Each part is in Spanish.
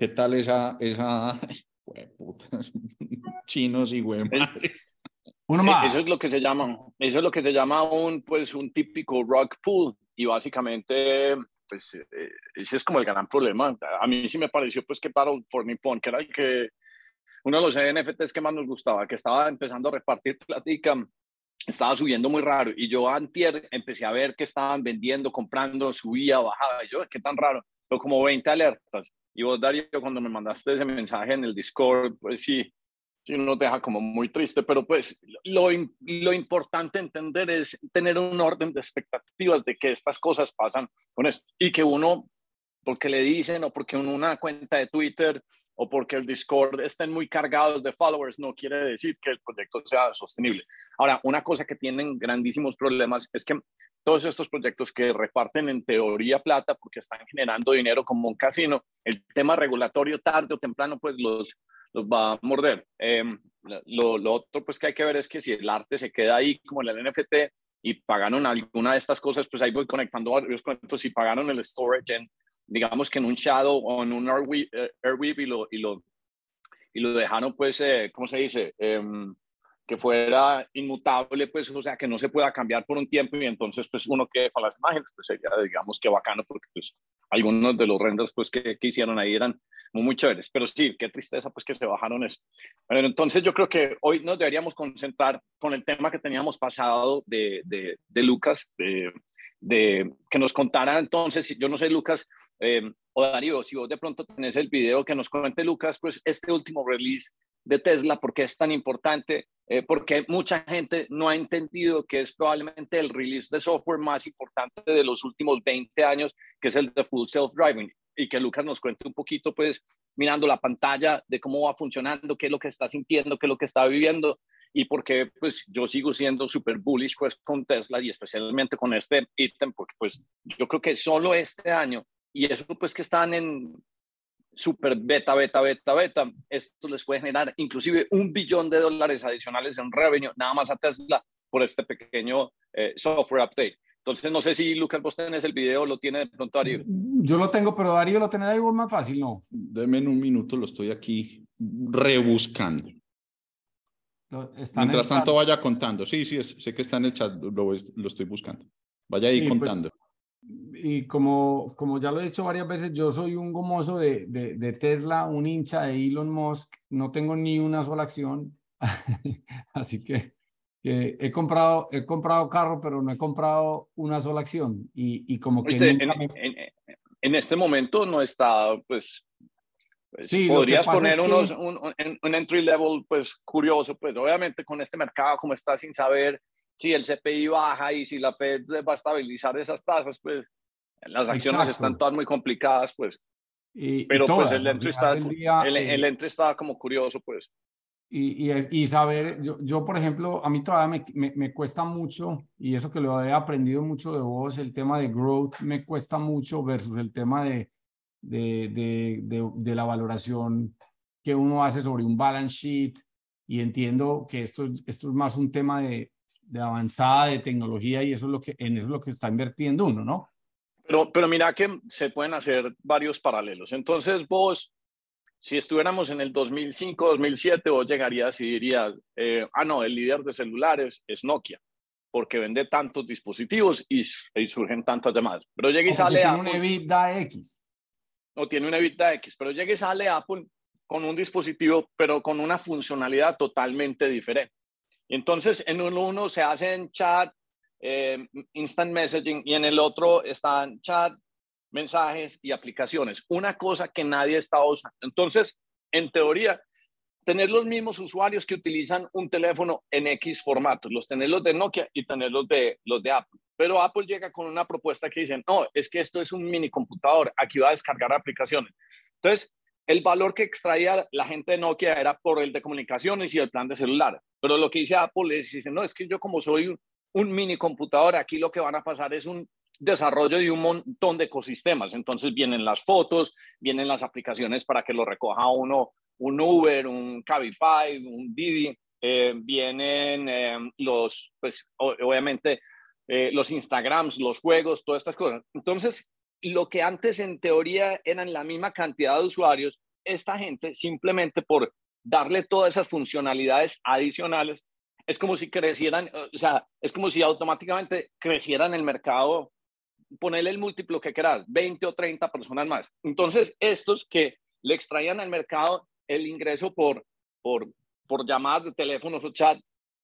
¿Qué tal esa, esa, chinos y güey Uno más. Eso es lo que se llama, eso es lo que se llama un, pues, un típico rock pool y básicamente, pues, eh, ese es como el gran problema. A mí sí me pareció, pues, que para for Nippon, que era el que uno de los NFTs que más nos gustaba, que estaba empezando a repartir platica, estaba subiendo muy raro. Y yo antier empecé a ver que estaban vendiendo, comprando, subía, bajaba. Y yo, qué tan raro. Pero como 20 alertas. Y vos, Darío, cuando me mandaste ese mensaje en el Discord, pues sí, sí nos deja como muy triste. Pero pues lo, lo importante entender es tener un orden de expectativas de que estas cosas pasan con esto. Y que uno, porque le dicen o porque una cuenta de Twitter o porque el Discord estén muy cargados de followers, no quiere decir que el proyecto sea sostenible. Ahora, una cosa que tienen grandísimos problemas es que todos estos proyectos que reparten en teoría plata porque están generando dinero como un casino, el tema regulatorio tarde o temprano pues los, los va a morder. Em, lo, lo, otro pues que hay que ver es que si el arte se queda ahí como el NFT y pagaron alguna de estas cosas, pues ahí voy conectando varios cuentos, si pagaron el storage en digamos que en un Shadow o en un Airweave, y, lo, y, lo, y lo dejaron, pues, eh, ¿cómo se dice? Em, que fuera inmutable, pues, o sea, que no se pueda cambiar por un tiempo y entonces, pues, uno quede con las imágenes, pues sería, digamos, que bacano, porque, pues, algunos de los renders, pues, que, que hicieron ahí eran muy, muy chéveres, pero sí, qué tristeza, pues, que se bajaron eso. Pero entonces yo creo que hoy nos deberíamos concentrar con el tema que teníamos pasado de, de, de Lucas, de de que nos contara entonces, yo no sé Lucas eh, o Darío, si vos de pronto tenés el video que nos cuente Lucas, pues este último release de Tesla, ¿por qué es tan importante? Eh, porque mucha gente no ha entendido que es probablemente el release de software más importante de los últimos 20 años, que es el de Full Self Driving. Y que Lucas nos cuente un poquito, pues, mirando la pantalla de cómo va funcionando, qué es lo que está sintiendo, qué es lo que está viviendo y porque pues yo sigo siendo súper bullish pues con Tesla y especialmente con este ítem porque pues yo creo que solo este año y eso pues que están en super beta, beta, beta, beta, esto les puede generar inclusive un billón de dólares adicionales en revenue nada más a Tesla por este pequeño eh, software update. Entonces, no sé si Lucas, vos tenés el video, lo tiene de pronto Darío. Yo lo tengo, pero Darío lo tiene ahí más fácil, ¿no? Deme en un minuto, lo estoy aquí rebuscando. Mientras tanto vaya contando. Sí, sí, sé que está en el chat, lo, estoy buscando. Vaya ahí pues, contando. y como, como ya lo he dicho varias veces, yo soy un gomoso de, de, Tesla, un hincha de Elon Musk, no tengo ni una sola acción, así que, he, comprado, he comprado carro, pero no he comprado una sola acción. Y, y como que... en, en, en, este momento no está, pues, pues, sí, podrías poner unos, un, un, entry level pues curioso, pues obviamente con este mercado como está sin saber si el CPI baja y si la Fed va a estabilizar esas tasas, pues las acciones están todas muy complicadas, pues. Y, pero pues el entry, está, el, eh, el, entry está como curioso, pues. Y, y, y, saber, yo, yo, por ejemplo, a mí todavía me, me, me, cuesta mucho, y eso que lo he aprendido mucho de vos, el tema de growth me cuesta mucho versus el tema de, de, de, de, la valoración que uno hace sobre un balance sheet y entiendo que esto, esto es más un tema de, de avanzada de tecnología y eso es lo que, en eso es lo que está invirtiendo uno, ¿no? Pero, pero mira que se pueden hacer varios paralelos. Entonces vos, si estuviéramos en el 2005, 2007, vos llegarías y dirías, eh, ah, no, el líder de celulares es Nokia, porque vende tantos dispositivos y, y surgen tantas llamadas. Pero llega y sale a... un EBITDA X o tiene una evita X, pero llega y sale Apple con un dispositivo, pero con una funcionalidad totalmente diferente. Entonces, en uno se hace en chat, eh, instant messaging, y en el otro están chat, mensajes y aplicaciones. Una cosa que nadie está usando. Entonces, en teoría, tener los mismos usuarios que utilizan un teléfono en X formatos, los tener los de Nokia y tener los de, los de Apple. Pero Apple llega con una propuesta que dicen, no, es que esto es un mini computador, aquí va a descargar aplicaciones. Entonces, el valor que extraía la gente de Nokia era por el de comunicaciones y el plan de celular. Pero lo que dice Apple es, dice, no, es que yo como soy un mini computador, aquí lo que van a pasar es un desarrollo de un montón de ecosistemas. Entonces vienen las fotos, vienen las aplicaciones para que lo recoja uno un Uber, un Cabify, un Didi, eh, vienen eh, los, pues obviamente eh, los Instagrams, los juegos, todas estas cosas. Entonces, lo que antes en teoría eran la misma cantidad de usuarios, esta gente simplemente por darle todas esas funcionalidades adicionales, es como si crecieran, o sea, es como si automáticamente crecieran el mercado, ponerle el múltiplo que quieras, 20 o 30 personas más. Entonces, estos que le extraían al mercado el ingreso por, por, por llamadas de teléfonos o chat,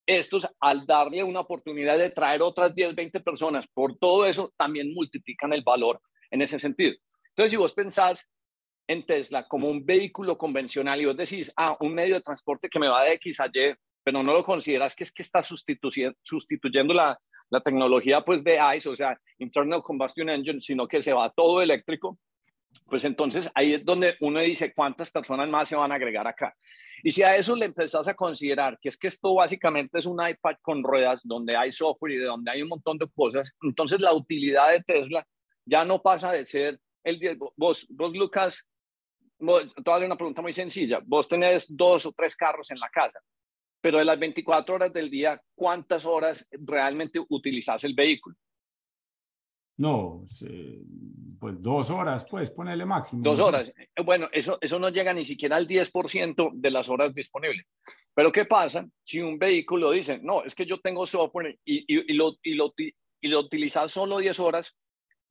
estos al darle una oportunidad de traer otras 10, 20 personas, por todo eso también multiplican el valor en ese sentido. Entonces, si vos pensás en Tesla como un vehículo convencional y vos decís, ah, un medio de transporte que me va de X a Y, pero no lo consideras que es que está sustituyendo, sustituyendo la, la tecnología pues de ICE, o sea, Internal Combustion Engine, sino que se va todo eléctrico, pues entonces ahí es donde uno dice cuántas personas más se van a agregar acá. Y si a eso le empezás a considerar que es que esto básicamente es un iPad con ruedas donde hay software y de donde hay un montón de cosas, entonces la utilidad de Tesla ya no pasa de ser el 10. Vos, vos Lucas, vos, una pregunta muy sencilla. Vos tenés dos o tres carros en la casa pero de las 24 horas del día, ¿cuántas horas realmente utilizas el vehículo? No, pues dos horas, pues ponerle máximo. Dos horas. Eh, bueno, eso, eso no llega ni siquiera al 10% de las horas disponibles. Pero ¿qué pasa si un vehículo dice, no, es que yo tengo software y, y, lo, y, lo, y lo utilizas solo 10 horas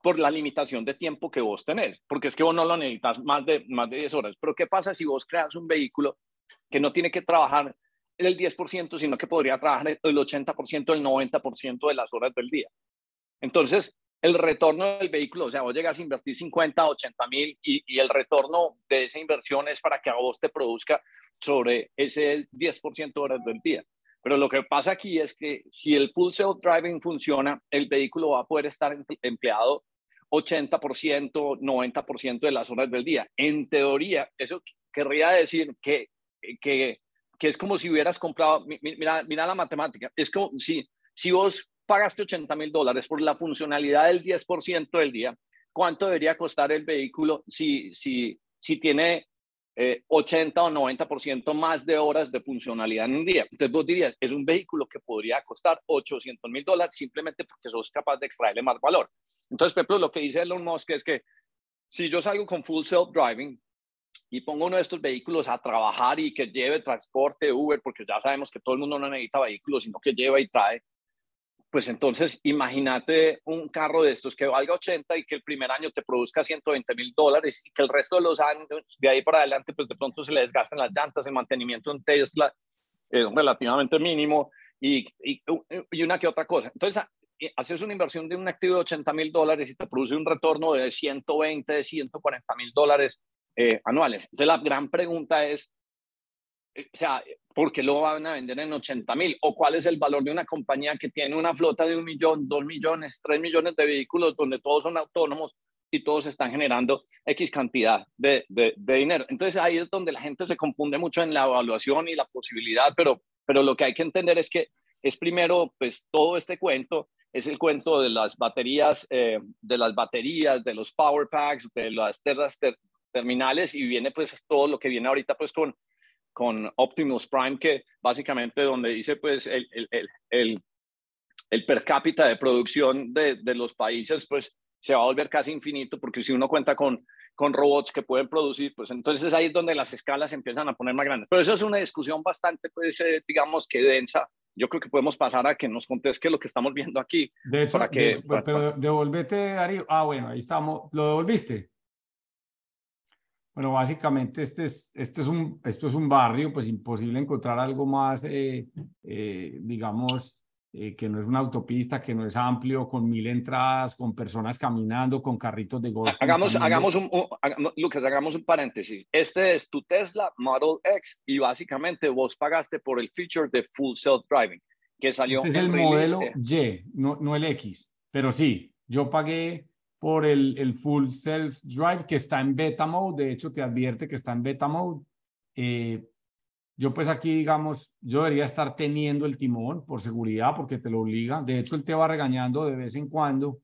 por la limitación de tiempo que vos tenés? Porque es que vos no lo necesitas más de, más de 10 horas. Pero ¿qué pasa si vos creas un vehículo que no tiene que trabajar el 10%, sino que podría trabajar el 80%, el 90% de las horas del día. Entonces, el retorno del vehículo, o sea, vos llegas a invertir 50, 80 mil y, el retorno de esa inversión es para que a vos te produzca sobre ese 10% de horas del día. Pero lo que pasa aquí es que si el full self driving funciona, el vehículo va a poder estar empleado 80%, 90% de las horas del día. En teoría, eso querría decir que, que que es como si hubieras comprado, mira, mira la matemática, es como si, si vos pagaste 80 mil dólares por la funcionalidad del 10% del día, ¿cuánto debería costar el vehículo si, si, si tiene 80 eh, o 90% más de horas de funcionalidad en un día? Entonces vos dirías, es un vehículo que podría costar 800 mil dólares simplemente porque sos capaz de extraerle más valor. Entonces, por ejemplo, lo que dice Elon Musk es que si yo salgo con full self-driving, y pongo uno de estos vehículos a trabajar y que lleve transporte Uber, porque ya sabemos que todo el mundo no necesita vehículos, sino que lleva y trae, pues entonces imagínate un carro de estos que valga 80 y que el primer año te produzca 120 mil dólares y que el resto de los años, de ahí para adelante, pues de pronto se le desgastan las llantas, el mantenimiento en Tesla es relativamente mínimo y, y, y una que otra cosa. Entonces, haces una inversión de un activo de 80 mil dólares y te produce un retorno de 120, de 140 mil dólares eh, anuales. Entonces la gran pregunta es, eh, o sea, ¿por qué lo van a vender en 80 mil? ¿O cuál es el valor de una compañía que tiene una flota de un millón, dos millones, tres millones de vehículos donde todos son autónomos y todos están generando X cantidad de, de, dinero? Entonces ahí es donde la gente se confunde mucho en la evaluación y la posibilidad, pero, pero lo que hay que entender es que es primero, pues todo este cuento es el cuento de las baterías, eh, de las baterías, de los power packs, de las terras, terminales y viene pues todo lo que viene ahorita pues con, con Optimus Prime, que básicamente donde dice pues el, el, el, el per cápita de producción de, de, los países pues se va a volver casi infinito porque si uno cuenta con, con robots que pueden producir, pues entonces ahí es donde las escalas empiezan a poner más grandes. Pero eso es una discusión bastante pues eh, digamos que densa. Yo creo que podemos pasar a que nos contes qué es lo que estamos viendo aquí. De hecho, que, pero devolvete, Darío. Ah, bueno, ahí estamos. ¿Lo devolviste? Bueno, básicamente este es, esto, es un, esto es un barrio, pues imposible encontrar algo más, eh, eh, digamos, eh, que no es una autopista, que no es amplio, con mil entradas, con personas caminando, con carritos de golf. Hagamos, hagamos un, Lucas, hagamos un paréntesis. Este es tu Tesla Model X y básicamente vos pagaste por el feature de Full Self Driving, que salió este es el modelo Y, no, no el X, pero sí, yo pagué por el, el, full self drive que está en beta mode. De hecho, te advierte que está en beta mode. Eh, yo pues aquí, digamos, yo debería estar teniendo el timón por seguridad, porque te lo obliga. De hecho, él te va regañando de vez en cuando.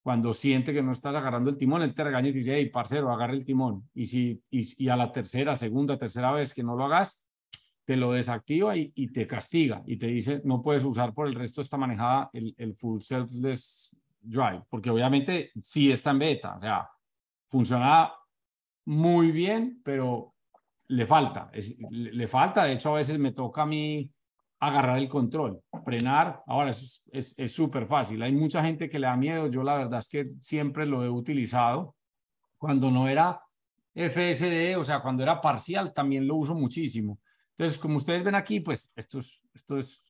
Cuando siente que no estás agarrando el timón, él te regaña y te dice, hey, parcero, agarra el timón. Y, si, y, a la tercera, segunda, tercera vez que no lo hagas, te lo desactiva y, y, te castiga y te dice, no puedes usar por el resto esta manejada el, el full selfless Drive, porque obviamente sí está en beta, o sea, funciona muy bien, pero le falta, le falta, de hecho a veces me toca a mí agarrar el control, frenar, ahora es súper fácil, hay mucha gente que le da miedo, yo la verdad es que siempre lo he utilizado, cuando no era FSD, o sea, cuando era parcial también lo uso muchísimo. Entonces, como ustedes ven aquí, pues esto es, esto es,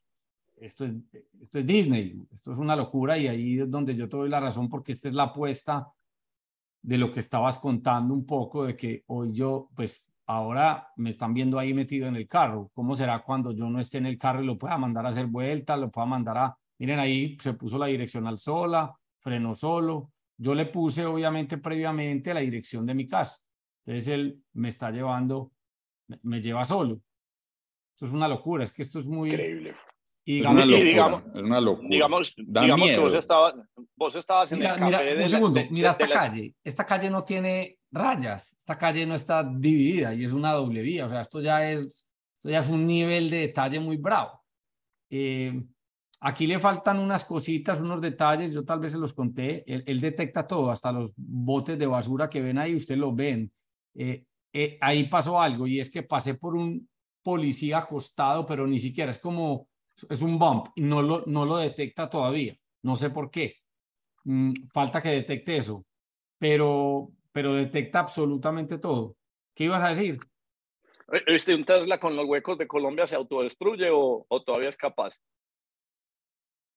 esto es, Disney, esto es una locura y ahí es donde yo te doy la razón porque esta es la apuesta de lo que estabas contando un poco, de que hoy yo, pues ahora me están viendo ahí metido en el carro. ¿Cómo será cuando yo no esté en el carro y lo pueda mandar a hacer vuelta, lo pueda mandar a, miren ahí se puso la direccional sola, freno solo. Yo le puse obviamente previamente la dirección de mi casa. Entonces él me está llevando, me, lleva solo. Esto es una locura, es que esto es muy... Increíble. Y digamos, es, una digamos, es una locura. Digamos, digamos que vos estabas, vos estabas en mira, el café mira, de un segundo, de, mira esta calle. Esta calle no tiene rayas, esta calle no está dividida y es una doble vía. O sea, esto ya es, esto ya es un nivel de detalle muy bravo. Eh, aquí le faltan unas cositas, unos detalles, yo tal vez se los conté. Él, él, detecta todo, hasta los botes de basura que ven ahí, usted los ven. Eh, eh, ahí pasó algo y es que pasé por un policía acostado, pero ni siquiera es como es un bump y no lo, no lo detecta todavía. No sé por qué. Mm, falta que detecte eso, pero, pero detecta absolutamente todo. ¿Qué ibas a decir? ¿Este un Tesla con los huecos de Colombia se autodestruye o, o todavía es capaz?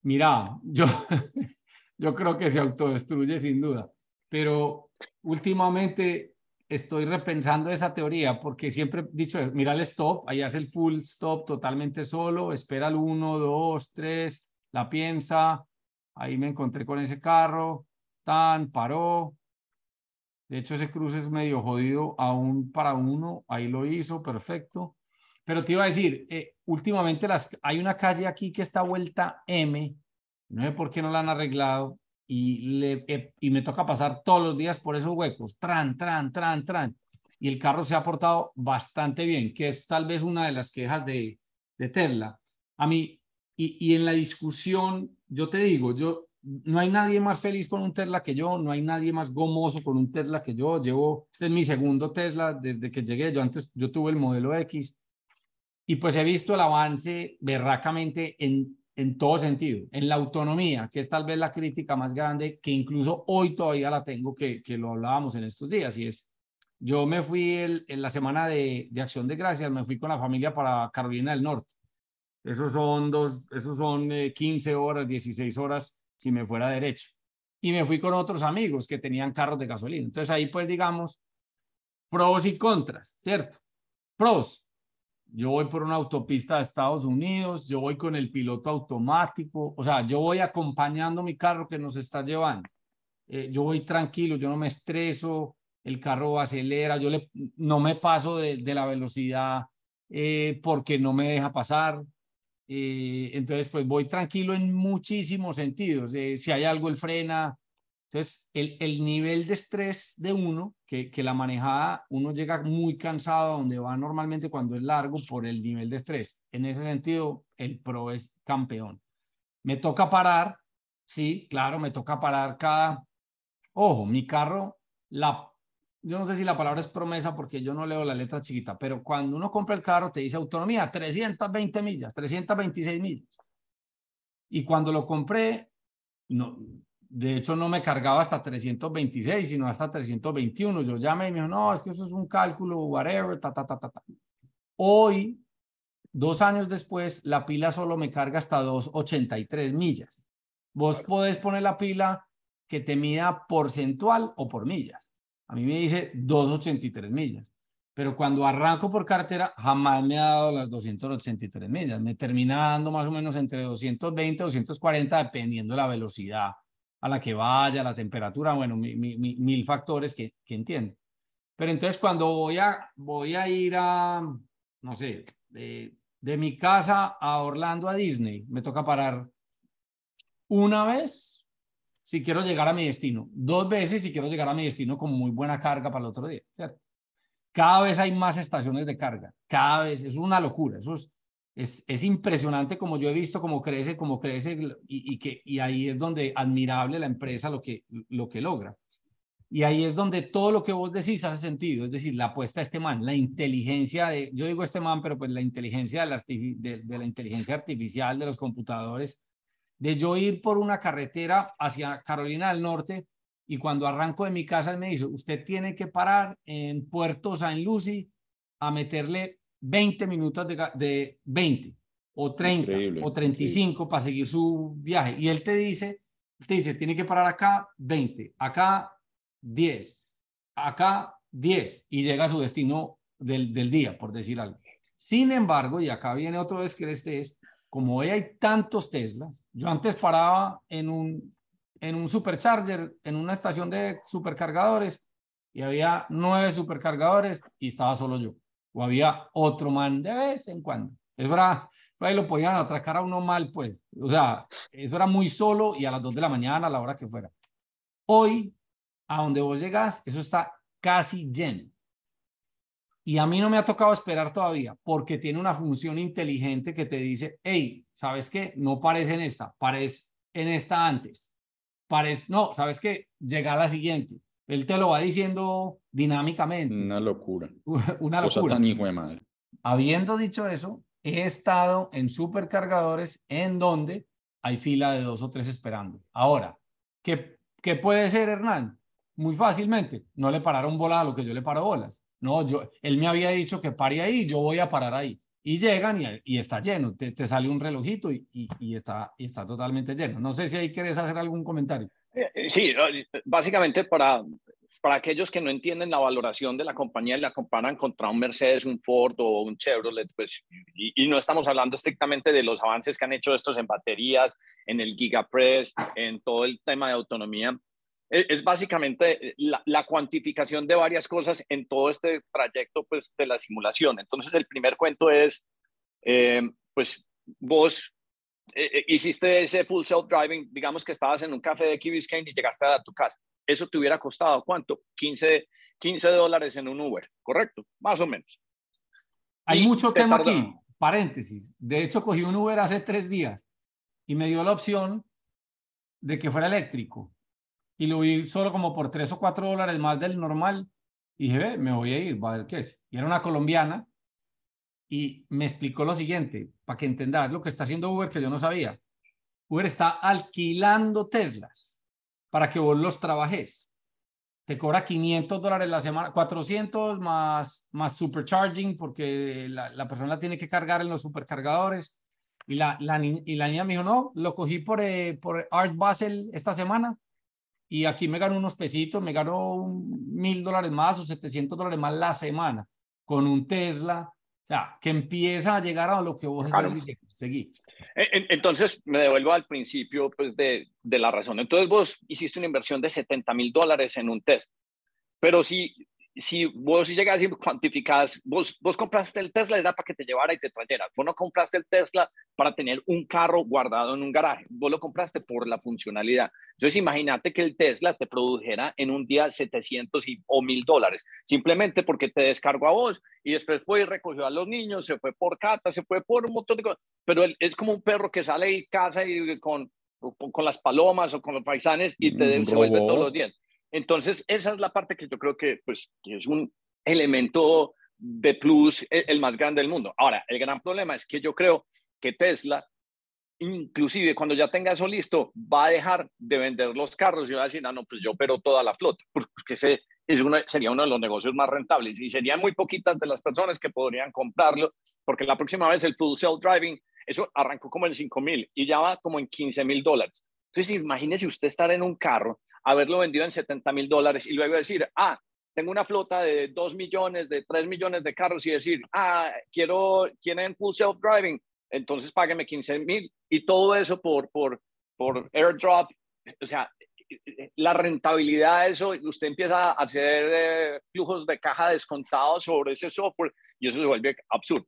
Mira, yo, yo creo que se autodestruye sin duda, pero últimamente estoy repensando esa teoría porque siempre he dicho, mira el stop, ahí hace el full stop totalmente solo, espera el 1, 2, 3, la piensa, ahí me encontré con ese carro, tan, paró. De hecho, ese cruce es medio jodido aún para uno, ahí lo hizo, perfecto. Pero te iba a decir, eh, últimamente las, hay una calle aquí que está vuelta M, no sé por qué no la han arreglado, y, le, eh, y me toca pasar todos los días por esos huecos, tran, tran, tran, tran. Y el carro se ha portado bastante bien, que es tal vez una de las quejas de, de Tesla. A mí, y, y en la discusión, yo te digo, yo, no hay nadie más feliz con un Tesla que yo, no hay nadie más gomoso con un Tesla que yo. Llevo, este es mi segundo Tesla desde que llegué. Yo antes, yo tuve el modelo X y pues he visto el avance berracamente en en todo sentido, en la autonomía, que es tal vez la crítica más grande, que incluso hoy todavía la tengo, que, que lo hablábamos en estos días, y es, yo me fui en la semana de, de, Acción de Gracias, me fui con la familia para Carolina del Norte. Esos son, dos, esos son 15 eh, horas, 16 horas si me fuera derecho. Y me fui con otros amigos que tenían carros de gasolina. Entonces ahí pues digamos, pros y contras, ¿cierto? Pros, yo voy por una autopista de Estados Unidos, yo voy con el piloto automático, o sea, yo voy acompañando mi carro que nos está llevando. Eh, yo voy tranquilo, yo no me estreso, el carro acelera, yo le, no me paso de, la velocidad eh, porque no me deja pasar. Eh, entonces, pues voy tranquilo en muchísimos sentidos. si hay algo, el frena, entonces, el, el, nivel de estrés de uno, que, que, la manejada, uno llega muy cansado a donde va normalmente cuando es largo por el nivel de estrés. En ese sentido, el pro es campeón. Me toca parar, sí, claro, me toca parar cada... Ojo, mi carro, la... yo no sé si la palabra es promesa porque yo no leo la letra chiquita, pero cuando uno compra el carro te dice autonomía 320 millas, 326 millas. Y cuando lo compré, no, de hecho, no me cargaba hasta 326, sino hasta 321. Yo llamé y me dijo, no, es que eso es un cálculo, whatever, ta, ta, ta, ta, ta. Hoy, dos años después, la pila solo me carga hasta 283 millas. Vos podés poner la pila que te mida porcentual o por millas. A mí me dice 283 millas. Pero cuando arranco por cartera, jamás me ha dado las 283 millas. Me termina dando más o menos entre 220 y 240, dependiendo de la velocidad a la que vaya, la temperatura, bueno, mil factores que, que entiendo. Pero entonces cuando voy a, voy a ir a, no sé, de, mi casa a Orlando a Disney, me toca parar una vez si quiero llegar a mi destino, dos veces si quiero llegar a mi destino con muy buena carga para el otro día. Cada vez hay más estaciones de carga, cada vez, es una locura, eso es, es, es, impresionante como yo he visto cómo crece, cómo crece y, y, que, y ahí es donde admirable la empresa lo que, lo que logra. Y ahí es donde todo lo que vos decís hace sentido, es decir, la apuesta de este man, la inteligencia de, yo digo este man, pero pues la inteligencia de la, de la inteligencia artificial de los computadores, de yo ir por una carretera hacia Carolina del Norte y cuando arranco de mi casa él me dice, usted tiene que parar en Puerto San Lucy a meterle 20 minutos de, de 20 o 30 o 35 para seguir su viaje. Y él te dice, te dice, tiene que parar acá 20, acá 10, acá 10 y llega a su destino del, del día, por decir algo. Sin embargo, y acá viene otro descreste, es como hoy hay tantos Teslas, yo antes paraba en un, en un supercharger, en una estación de supercargadores, y había nueve supercargadores y estaba solo yo. O había otro man de vez en cuando. Eso era, ahí lo podían atracar a uno mal, pues. O sea, eso era muy solo y a las dos de la mañana, a la hora que fuera. Hoy, a donde vos llegás, eso está casi lleno. Y a mí no me ha tocado esperar todavía porque tiene una función inteligente que te dice, hey, ¿sabes qué? No parece en esta, parece en esta antes. Parece, no, ¿sabes qué? Llega a la siguiente. Él te lo va diciendo dinámicamente. Una locura. Una locura. tan hijo de madre. Habiendo dicho eso, he estado en supercargadores en donde hay fila de dos o tres esperando. Ahora, ¿qué, qué puede ser, Hernán? Muy fácilmente, no le pararon bola a lo que yo le paro bolas. No, yo, él me había dicho que pare ahí, yo voy a parar ahí. Y llegan y, y está lleno, te, te, sale un relojito y, y, y, está, y está totalmente lleno. No sé si ahí quieres hacer algún comentario. Eh, eh, sí, básicamente para, para aquellos que no entienden la valoración de la compañía y la comparan contra un Mercedes, un Ford o un Chevrolet, pues, y, no estamos hablando estrictamente de los avances que han hecho estos en baterías, en el Gigapress, en todo el tema de autonomía, es, básicamente la, la, cuantificación de varias cosas en todo este trayecto pues, de la simulación. Entonces, el primer cuento es, eh, pues, vos eh, eh, hiciste ese full self-driving, digamos que estabas en un café de Key Biscayne y llegaste a tu casa. Eso te hubiera costado, ¿cuánto? 15, 15 dólares en un Uber, ¿correcto? Más o menos. Hay mucho tema aquí, paréntesis. De hecho, cogí un Uber hace tres días y me dio la opción de que fuera eléctrico y lo vi solo como por tres o cuatro dólares más del normal. Y dije, ve, me voy a ir, va a ver qué es. Y era una colombiana y me explicó lo siguiente, para que entendas lo que está haciendo Uber que yo no sabía. Uber está alquilando Teslas para que vos los trabajes. Te cobra 500 dólares la semana, 400 más, más supercharging porque la, la persona tiene que cargar en los supercargadores. Y la, la niña me dijo, no, lo cogí por, eh, por Art Basel esta semana y aquí me ganó unos pesitos, me ganó mil dólares más o 700 dólares más la semana con un Tesla. O sea, que empieza a llegar a lo que vos diciendo. Seguí. Entonces, me devuelvo al principio pues, de, de la razón. Entonces, vos hiciste una inversión de 70 mil dólares en un test. Pero si si vos llegas y cuantificas, vos, vos compraste el Tesla era para que te llevara y te trajera. Vos no compraste el Tesla para tener un carro guardado en un garaje. Vos lo compraste por la funcionalidad. Entonces, imagínate que el Tesla te produjera en un día 700 y, o 1000 dólares, simplemente porque te descargó a vos y después fue y recogió a los niños, se fue por cata, se fue por un montón de cosas. Pero es como un perro que sale y casa y con, con las palomas o con los paisanes y te mm, devuelve todos los días. Entonces, esa es la parte que yo creo que, pues, es un elemento de plus e, el, más grande del mundo. Ahora, el gran problema es que yo creo que Tesla, inclusive cuando ya tenga eso listo, va a dejar de vender los carros y va a decir, ah, no, pues yo opero toda la flota, porque ese sería uno de los negocios más rentables y serían muy poquitas de las personas que podrían comprarlo, porque la próxima vez el full self driving, eso arrancó como en 5 mil y ya va como en 15 mil dólares. Entonces, imagínese usted estar en un carro haberlo vendido en 70 mil dólares y luego decir, ah, tengo una flota de 2 millones, de 3 millones de carros y decir, ah, quiero, quieren full self-driving, entonces págueme 15 mil y todo eso por, por, por airdrop. O sea, la rentabilidad de eso, usted empieza a hacer eh, flujos de caja descontados sobre ese software y eso se vuelve absurdo.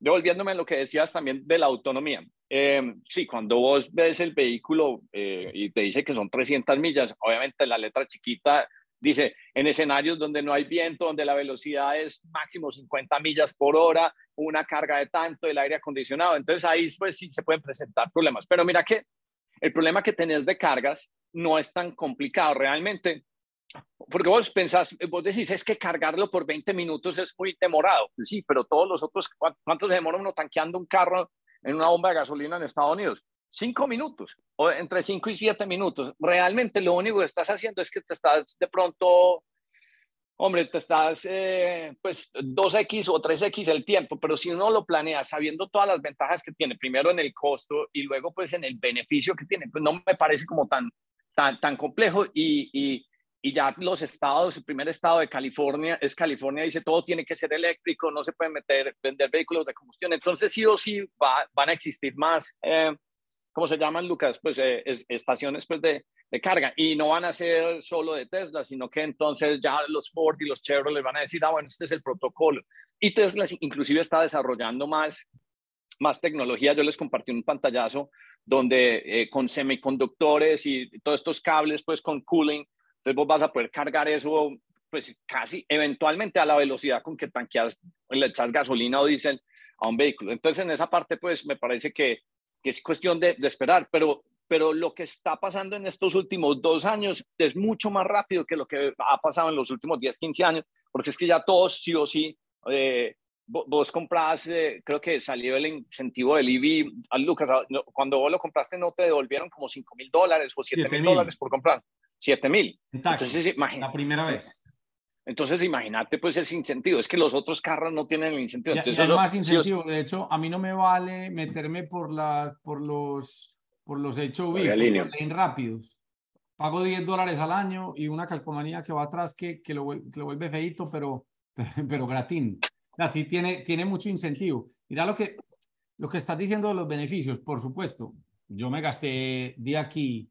Devolviéndome a lo que decías también de la autonomía. Eh, sí, cuando vos ves el vehículo eh, y te dice que son 300 millas, obviamente la letra chiquita dice en escenarios donde no hay viento, donde la velocidad es máximo 50 millas por hora, una carga de tanto, el aire acondicionado. Entonces ahí pues sí se pueden presentar problemas. Pero mira que el problema que tenés de cargas no es tan complicado realmente. Porque vos pensás, vos decís, es que cargarlo por 20 minutos es muy demorado. Pues sí, pero todos los otros, ¿cuánto se demora uno tanqueando un carro en una bomba de gasolina en Estados Unidos? Cinco minutos, o entre cinco y siete minutos. Realmente lo único que estás haciendo es que te estás de pronto, hombre, te estás eh, pues 2X o 3X el tiempo, pero si uno lo planea sabiendo todas las ventajas que tiene, primero en el costo y luego pues en el beneficio que tiene, pues no me parece como tan, tan, tan complejo y, y y ya los estados, el primer estado de California es California, dice todo tiene que ser eléctrico, no se puede meter, vender vehículos de combustión. Entonces sí o sí va, van a existir más, eh, ¿cómo se llaman, Lucas? Pues eh, estaciones pues, de, de, carga y no van a ser solo de Tesla, sino que entonces ya los Ford y los Chevrolet van a decir, ah, bueno, este es el protocolo. Y Tesla inclusive está desarrollando más, más tecnología. Yo les compartí un pantallazo donde eh, con semiconductores y todos estos cables, pues con cooling, entonces vos vas a poder cargar eso pues casi eventualmente a la velocidad con que tanqueas, le echas gasolina o diésel a un vehículo. Entonces en esa parte pues me parece que, que es cuestión de, de, esperar, pero, pero lo que está pasando en estos últimos dos años es mucho más rápido que lo que ha pasado en los últimos 10, 15 años, porque es que ya todos sí o sí, eh, vos, compras, eh, creo que salió el incentivo del IBI, Lucas, cuando vos lo compraste no te devolvieron como 5 mil dólares o 7 mil dólares por comprar. 7 mil. Entonces, imagínate. La primera vez. Entonces, imagínate, pues, ese incentivo. Es que los otros carros no tienen el incentivo. Entonces, hay más incentivo. De hecho, a mí no me vale meterme por, la, por los, por los HOV, por rápidos. Pago 10 dólares al año y una calcomanía que va atrás que, que, lo, que lo vuelve feito, pero, pero gratín. Así tiene, tiene mucho incentivo. Mira lo que, lo que estás diciendo de los beneficios. Por supuesto, yo me gasté de aquí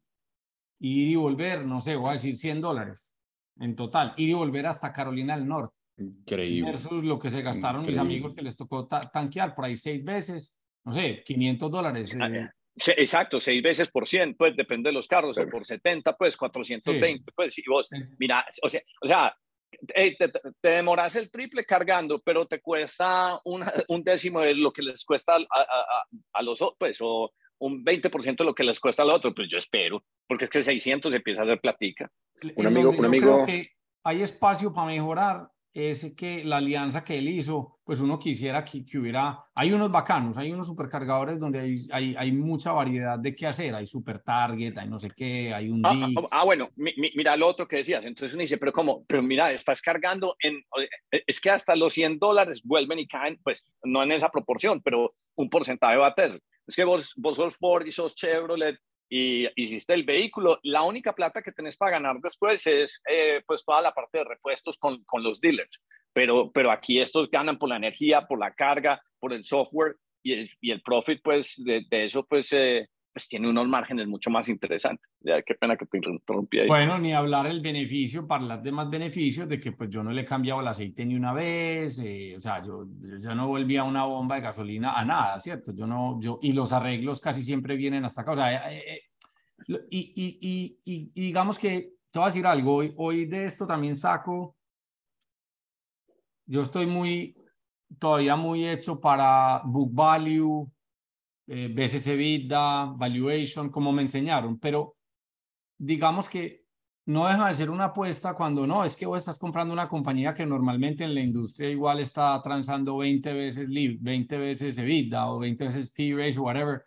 ir y volver, no sé, voy a decir 100 dólares en total, ir y volver hasta Carolina del Norte. Increíble. Versus lo que se gastaron mis amigos que les tocó tanquear por ahí seis veces, no sé, 500 dólares. Ah, eh. Exacto, seis veces por 100, pues depende de los carros, por 70, pues 420, pues y vos, mira, o sea, o sea te, te, demoras el triple cargando, pero te cuesta un décimo de lo que les cuesta a, a, a, los, pues, o, un 20% de lo que les cuesta al otro, pues yo espero, porque es que 600 empieza a hacer platica. Un amigo, un amigo... Creo que hay espacio para mejorar es que la alianza que él hizo, pues uno quisiera que, que hubiera, hay unos bacanos, hay unos supercargadores donde hay, hay, hay, mucha variedad de qué hacer, hay super target, hay no sé qué, hay un... Ah, ah, ah bueno, mira lo otro que decías, entonces uno dice, pero como, pero mira, estás cargando en, es que hasta los 100 dólares vuelven y caen, pues no en esa proporción, pero un porcentaje va a tener. Es que vos, vos sos Ford y sos Chevrolet y hiciste el vehículo, la única plata que tenés para ganar después es eh, pues toda la parte de repuestos con, con los dealers. Pero, pero aquí estos ganan por la energía, por la carga, por el software y el, y el profit pues de, eso pues eh, pues, tiene unos márgenes mucho más interesantes. Ya, qué pena que te interrumpí ahí. Bueno, ni hablar el beneficio, para hablar de más beneficios, de que pues yo no le he cambiado el aceite ni una vez, eh, o sea, yo, yo no volví a una bomba de gasolina a nada, ¿cierto? Yo no, yo, y los arreglos casi siempre vienen hasta acá, o sea, eh, eh, y, y, y, y, digamos que, te voy a decir algo, hoy, hoy de esto también saco, yo estoy muy, todavía muy hecho para book value, eh, veces EBITDA, valuation, como me enseñaron, pero digamos que no deja de ser una apuesta cuando no, es que vos estás comprando una compañía que normalmente en la industria igual está transando 20 veces 20 veces EBITDA o 20 veces P ratio, whatever.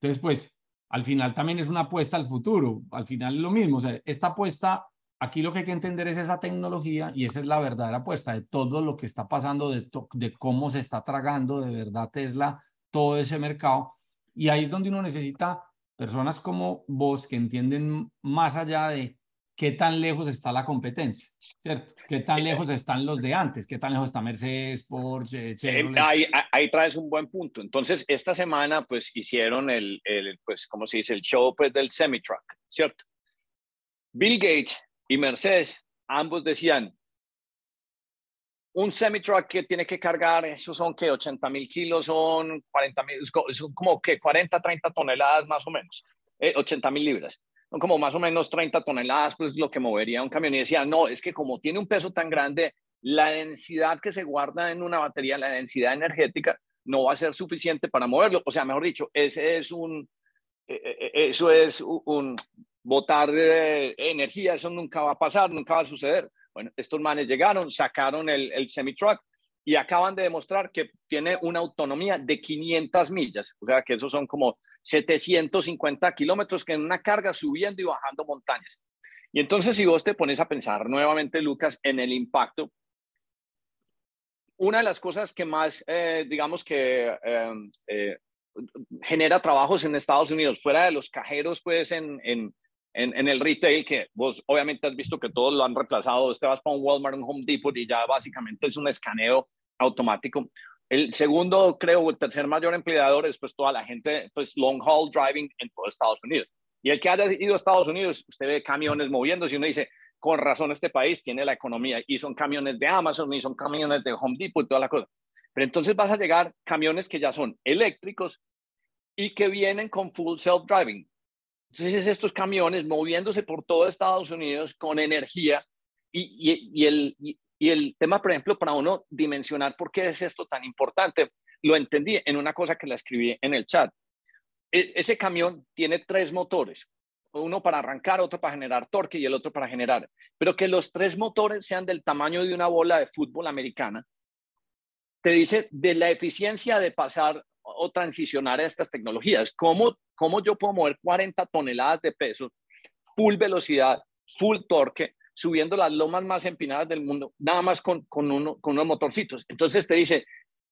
Entonces, pues al final también es una apuesta al futuro, al final es lo mismo, o sea, esta apuesta, aquí lo que hay que entender es esa tecnología y esa es la verdadera apuesta de todo lo que está pasando, de, de cómo se está tragando de verdad Tesla todo ese mercado y ahí es donde uno necesita personas como vos que entienden más allá de qué tan lejos está la competencia, ¿cierto? ¿Qué tan lejos están los de antes? ¿Qué tan lejos está Mercedes, Porsche, eh, Chevrolet? Ahí, ahí, traes un buen punto. Entonces, esta semana, pues, hicieron el, el pues, ¿cómo se dice? El show, pues, del semi-truck, ¿cierto? Bill Gates y Mercedes, ambos decían, un semi-truck que tiene que cargar, esos son que 80 mil kilos, son 40 mil, son como que 40, 30 toneladas más o menos, 80 eh, mil libras. Son como más o menos 30 toneladas, pues lo que movería un camión. Y decía, no, es que como tiene un peso tan grande, la densidad que se guarda en una batería, la densidad energética, no va a ser suficiente para moverlo. O sea, mejor dicho, ese es un, eh, eh, eso es un, botar eh, energía, eso nunca va a pasar, nunca va a suceder. Bueno, estos manes llegaron, sacaron el, el semi-truck y acaban de demostrar que tiene una autonomía de 500 millas, o sea que esos son como 750 kilómetros que en una carga subiendo y bajando montañas. Y entonces si vos te pones a pensar nuevamente, Lucas, en el impacto, una de las cosas que más, eh, digamos que em, eh, genera trabajos en Estados Unidos, fuera de los cajeros, pues en, en, en, el retail, que vos obviamente has visto que todos lo han reemplazado, este vas para un Walmart, un Home Depot y ya básicamente es un escaneo automático. El segundo, creo, el tercer mayor empleador es pues toda la gente, pues long haul driving en todo Estados Unidos. Y el que haya ido a Estados Unidos, usted ve camiones moviéndose y uno dice, con razón este país tiene la economía y son camiones de Amazon y son camiones de Home Depot y toda la cosa. Pero entonces vas a llegar camiones que ya son eléctricos y que vienen con full self-driving. Entonces estos camiones moviéndose por todo Estados Unidos con energía y, y, y el, y el tema, por ejemplo, para uno dimensionar por qué es esto tan importante, lo entendí en una cosa que la escribí en el chat. E, ese camión tiene tres motores, uno para arrancar, otro para generar torque y el otro para generar, pero que los tres motores sean del tamaño de una bola de fútbol americana, te dice de la eficiencia de pasar o transicionar a estas tecnologías. ¿Cómo, cómo yo puedo mover 40 toneladas de peso, full velocidad, full torque, subiendo las lomas más empinadas del mundo, nada más con, con, uno, con unos motorcitos. Entonces te dice,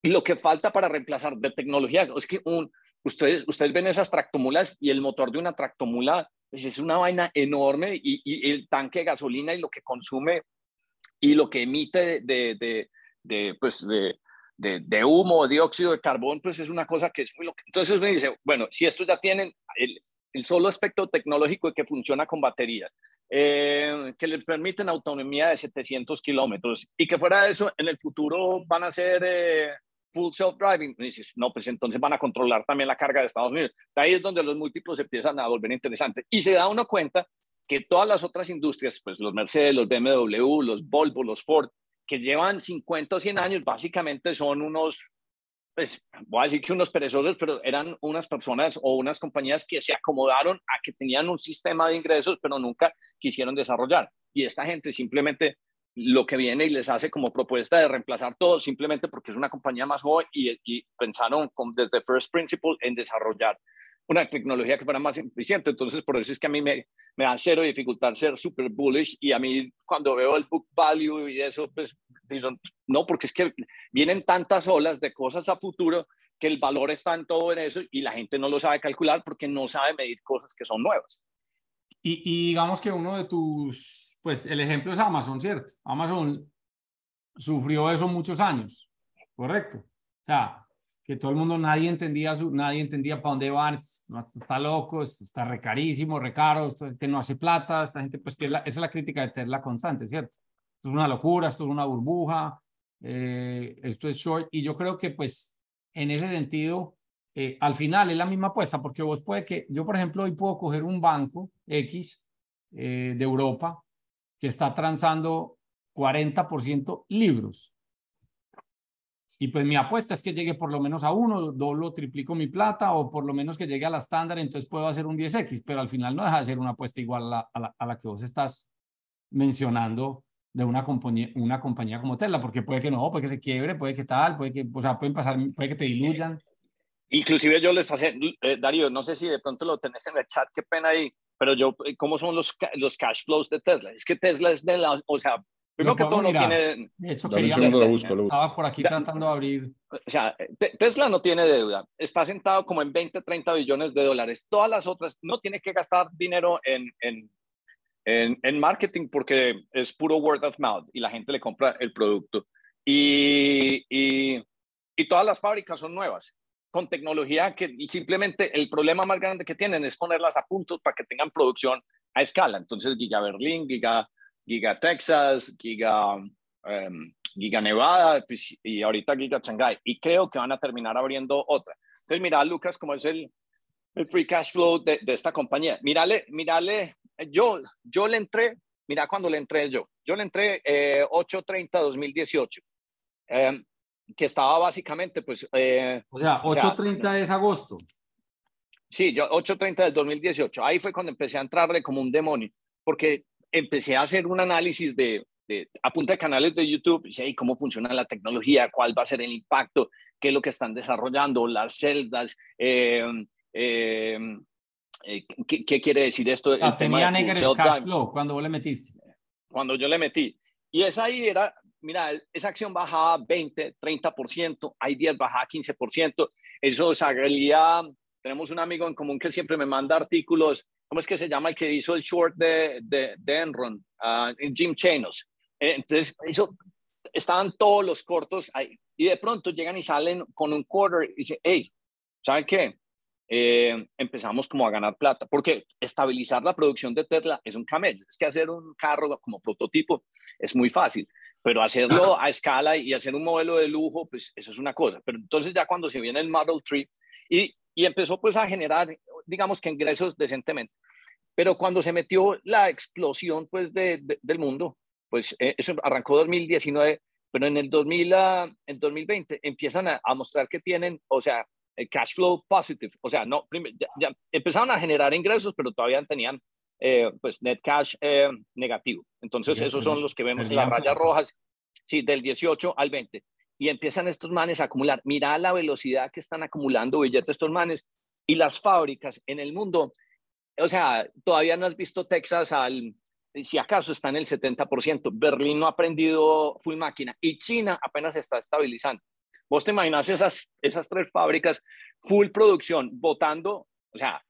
lo que falta para reemplazar de tecnología, es que un, ustedes, ustedes ven esas tractomulas y el motor de una tractomula pues es una vaina enorme y, el tanque de gasolina y lo que consume y lo que emite de, pues de, de, de, humo, dióxido de carbón, pues es una cosa que es muy loca. Entonces me dice, bueno, si estos ya tienen el, solo aspecto tecnológico de que funciona con baterías, eh, que les permiten autonomía de 700 kilómetros y que fuera de eso, en el futuro van a ser eh, full self-driving. Dices, no, pues entonces van a controlar también la carga de Estados Unidos. ahí es donde los múltiplos empiezan a volver interesantes. Y se da uno cuenta que todas las otras industrias, pues los Mercedes, los BMW, los Volvo, los Ford, que llevan 50 o 100 años, básicamente son unos pues voy a decir que unos perezosos, pero eran unas personas o unas compañías que se acomodaron a que tenían un sistema de ingresos, pero nunca quisieron desarrollar. Y esta gente simplemente lo que viene y les hace como propuesta de reemplazar todo, simplemente porque es una compañía más joven y, y pensaron con, desde First Principle en desarrollar una tecnología que fuera más eficiente. Entonces, por eso es que a mí me, me da cero dificultad ser super bullish y a mí cuando veo el book value y eso, pues no, porque es que vienen tantas olas de cosas a futuro que el valor está en todo en eso y la gente no lo sabe calcular porque no sabe medir cosas que son nuevas. Y, y digamos que uno de tus, pues el ejemplo es Amazon, ¿cierto? Amazon sufrió eso muchos años, ¿correcto? O sea, que todo el mundo, nadie entendía, su, nadie entendía para dónde van, está loco, está recarísimo, recaro, esta gente no hace plata, esta gente, pues que esa es la crítica de Tesla constante, ¿cierto? Esto es una locura, esto es una burbuja, eh, esto es short, y yo creo que pues en ese sentido, eh, al final es la misma apuesta, porque vos puede que, yo por ejemplo hoy puedo coger un banco X eh, de Europa que está transando 40% libros, y pues mi apuesta es que llegue por lo menos a uno, doblo, triplico mi plata o por lo menos que llegue a la estándar, entonces puedo hacer un 10X, pero al final no deja de ser una apuesta igual a la, a la, que vos estás mencionando de una compañía, una compañía como Tesla, porque puede que no, puede que se quiebre, puede que tal, puede que, o sea, pueden pasar, puede que te diluyan. Inclusive yo les pasé, eh, Darío, no sé si de pronto lo tenés en el chat, qué pena ahí, pero yo, eh, ¿cómo son los, los cash flows de Tesla? Es que Tesla es de la, o sea, Primero que todo no tiene... De hecho, quería... Lo busco, lo busco. Estaba por aquí tratando de abrir... O sea, Tesla no tiene deuda. Está sentado como en 20, 30 billones de dólares. Todas las otras no tiene que gastar dinero en, en, en, en marketing porque es puro word of mouth y la gente le compra el producto. Y, y, y todas las fábricas son nuevas con tecnología que y simplemente el problema más grande que tienen es ponerlas a punto para que tengan producción a escala. Entonces, Giga Berlín, Giga Giga Texas, Giga, um, Giga Nevada pues, y ahorita Giga Shanghai. Y creo que van a terminar abriendo otra. Entonces, mira, Lucas, cómo es el, el free cash flow de, de, esta compañía. Mírale, mírale, yo, yo le entré, mira cuando le entré yo. Yo le entré eh, 8.30-2018. Eh, que estaba básicamente, pues... Eh, o sea, 8.30 es agosto. Sí, yo 8.30 del 2018. Ahí fue cuando empecé a entrarle como un demonio, porque empecé a hacer un análisis de, de a punta de canales de YouTube, y cómo funciona la tecnología, cuál va a ser el impacto, qué es lo que están desarrollando, las celdas, eh, eh, eh, ¿qué, quiere decir esto? el tenía negro cash flow cuando vos le metiste. Cuando yo le metí. Y esa ahí era, mira, esa acción bajaba 20, 30%, hay días bajaba 15%, eso salía, tenemos un amigo en común que siempre me manda artículos, ¿cómo es que se llama el que hizo el short de, de, de Enron? Uh, Jim Chanos. Entonces, eso, estaban todos los cortos ahí, y de pronto llegan y salen con un quarter y dicen, hey, ¿saben qué? Eh, empezamos como a ganar plata, porque estabilizar la producción de Tesla es un camello, es que hacer un carro como prototipo es muy fácil, pero hacerlo a escala y hacer un modelo de lujo, pues eso es una cosa, pero entonces ya cuando se viene el Model 3 y, y empezó pues a generar, digamos que ingresos decentemente, pero cuando se metió la explosión pues de, del mundo, pues eh, eso arrancó 2019, pero en el 2000, uh, en 2020 empiezan a, a mostrar que tienen, o sea, eh, cash flow positive, o sea, no, ya, empezaron a generar ingresos, pero todavía tenían eh, pues net cash eh, negativo. Entonces, esos son los que vemos en las rayas rojas, sí, del 18 al 20. Y empiezan estos manes a acumular. Mira la velocidad que están acumulando billetes estos manes y las fábricas en el mundo. O sea, todavía no has visto Texas al, si acaso está en el 70%. Berlín no ha aprendido full máquina y China apenas está estabilizando. Vos te imaginas esas, esas tres fábricas, full producción, votando, o sea,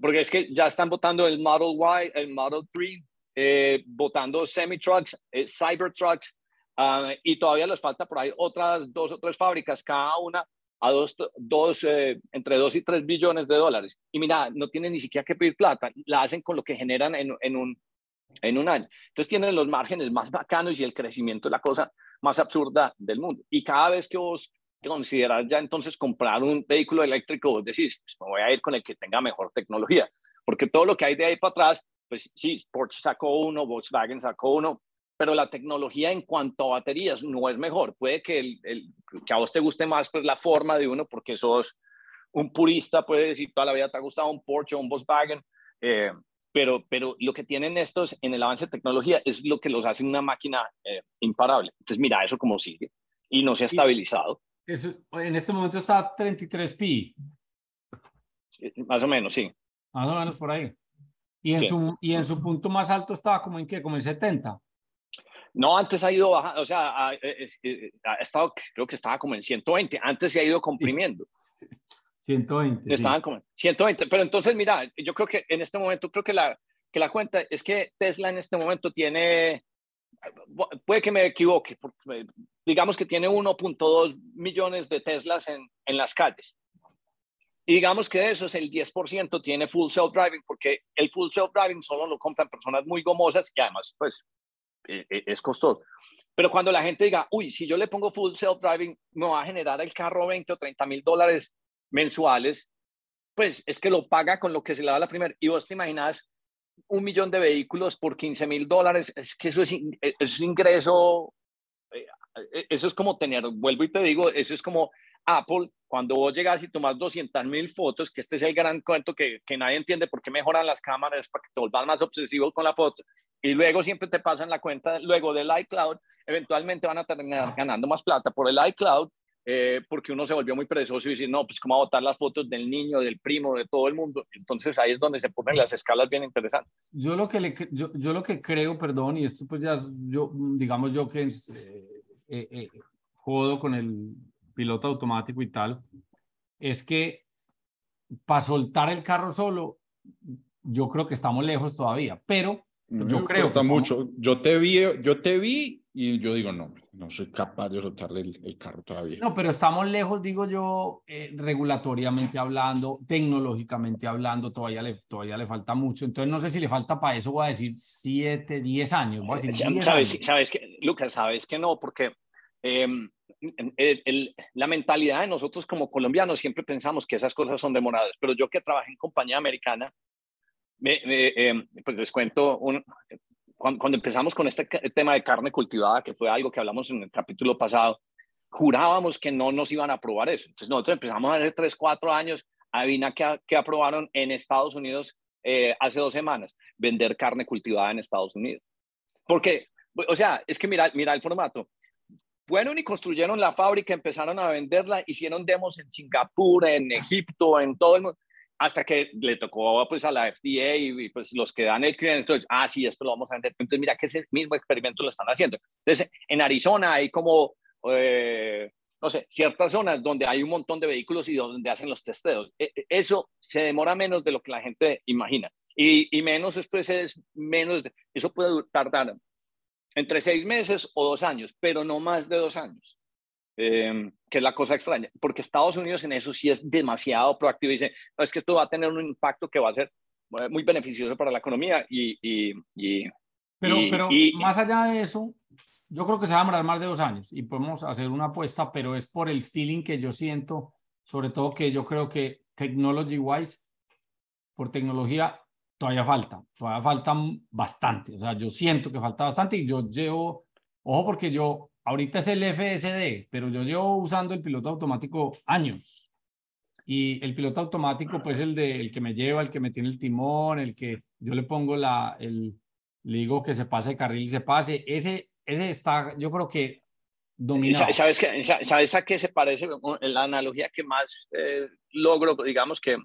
porque es que ya están votando el Model Y, el Model 3, eh, votando semi-trucks, eh, cyber-trucks, ah, y todavía les falta por ahí otras dos o tres fábricas, cada una a dos, dos eh, entre dos y tres billones de dólares. Y mira, no tienen ni siquiera que pedir plata, la hacen con lo que generan en, en, un, en un año. Entonces tienen los márgenes más bacanos y el crecimiento es la cosa más absurda del mundo. Y cada vez que vos consideras ya entonces comprar un vehículo eléctrico, vos decís, pues me voy a ir con el que tenga mejor tecnología, porque todo lo que hay de ahí para atrás, pues sí, Porsche sacó uno, Volkswagen sacó uno, pero la tecnología en cuanto a baterías no es mejor. Puede que, el, que a vos te guste más pues, la forma de uno, porque sos un purista, puede decir toda la vida te ha gustado un Porsche o un Volkswagen, eh, pero, pero lo que tienen estos en el avance de tecnología es lo que los hace una máquina eh, imparable. Entonces, mira, eso como sigue y no se ha estabilizado. Eso, en este momento está 33 pi. Más o menos, sí. Más o menos por ahí. Y en, su, y en su punto más alto estaba como en qué, como en 70. No, antes ha ido bajando, o sea, ha, eh, eh, ha, estado, creo que estaba como en 120, antes se ha ido comprimiendo. 120. Estaban como 120. Pero entonces, mira, yo creo que en este momento, creo que la, que la cuenta es que Tesla en este momento tiene, puede que me equivoque, porque digamos que tiene 1.2 millones de Teslas en, en las calles. Y digamos que de eso es el 10% tiene full self driving, porque el full self driving solo lo compran personas muy gomosas y además, pues, es costoso. Pero cuando la gente diga, uy, si yo le pongo full self driving, me va a generar el carro 20 o 30 mil dólares mensuales, pues es que lo paga con lo que se le da la primera. Y vos te imaginas un millón de vehículos por 15 mil dólares, es que eso es, eh, es ingreso, eh, eh, eso es como tener, vuelvo y te digo, eso es como Apple, cuando vos llegas y tomas 200 mil fotos, que este es el gran cuento que, que, nadie entiende por qué mejoran las cámaras para que te vuelvas más obsesivo con la foto, y luego siempre te pasan la cuenta, luego del iCloud, eventualmente van a terminar ganando más plata por el iCloud eh, porque uno se volvió muy perezoso y dice, no, pues cómo a botar las fotos del niño, del primo, de todo el mundo. Entonces ahí es donde se ponen las escalas bien interesantes. Yo lo que, le, yo, yo lo que creo, perdón, y esto pues ya, yo, digamos yo que es, eh, eh, jodo con el piloto automático y tal, es que para soltar el carro solo, yo creo que estamos lejos todavía, pero yo creo que está mucho. Yo te vi, yo te vi y yo digo, no, no soy capaz de soltarle el, carro todavía. No, pero estamos lejos, digo yo, eh, regulatoriamente hablando, tecnológicamente hablando, todavía le, todavía le falta mucho. Entonces, no sé si le falta para eso, voy a decir 7, 10 años. Voy a decir eh, ¿Sabes, sabes que, Lucas, sabes que no, porque em, el, la mentalidad de nosotros como colombianos siempre pensamos que esas cosas son demoradas, pero yo que trabajé en compañía americana, me, em, pues les cuento, un, cuando, empezamos con este tema de carne cultivada, que fue algo que hablamos en el capítulo pasado, jurábamos que no nos iban a aprobar eso. Entonces nosotros empezamos hace 3, 4 años Adivina que, que aprobaron en Estados Unidos eh, hace dos semanas, vender carne cultivada en Estados Unidos. Porque, o sea, es que mira, mira el formato. Fueron y construyeron la fábrica, empezaron a venderla, hicieron demos en Singapur, en Egipto, en todo el mundo hasta que le tocó pues a la FDA y, pues los que dan el crédito, ah, sí, esto lo vamos a vender. Entonces, mira que ese mismo experimento lo están haciendo. Entonces, en Arizona hay como, eh, no sé, ciertas zonas donde hay un montón de vehículos y donde hacen los testeos. E, e, eso se demora menos de lo que la gente imagina. Y, y menos después es menos, eso puede tardar entre seis meses o dos años, pero no más de dos años. Em, que es la cosa extraña, porque Estados Unidos en eso sí es demasiado proactivo y dice, no, es que esto va a tener un impacto que va a ser eh, muy beneficioso para la economía y... y, y pero, pero más allá de eso, yo creo que se va a demorar más de dos años y podemos hacer una apuesta, pero es por el feeling que yo siento, sobre todo que yo creo que technology wise, por tecnología, todavía falta, todavía falta bastante, o sea, yo siento que falta bastante y yo llevo, ojo porque yo ahorita es el FSD, pero yo llevo usando el piloto automático años. Y el piloto automático, pues el, de, el que me lleva, el que me tiene el timón, el que yo le pongo la, el, le digo que se pase de carril y se pase, ese, ese está, yo creo que dominado. ¿Sabes, qué, ¿Sabes a qué se parece? La analogía que más eh, logro, digamos que,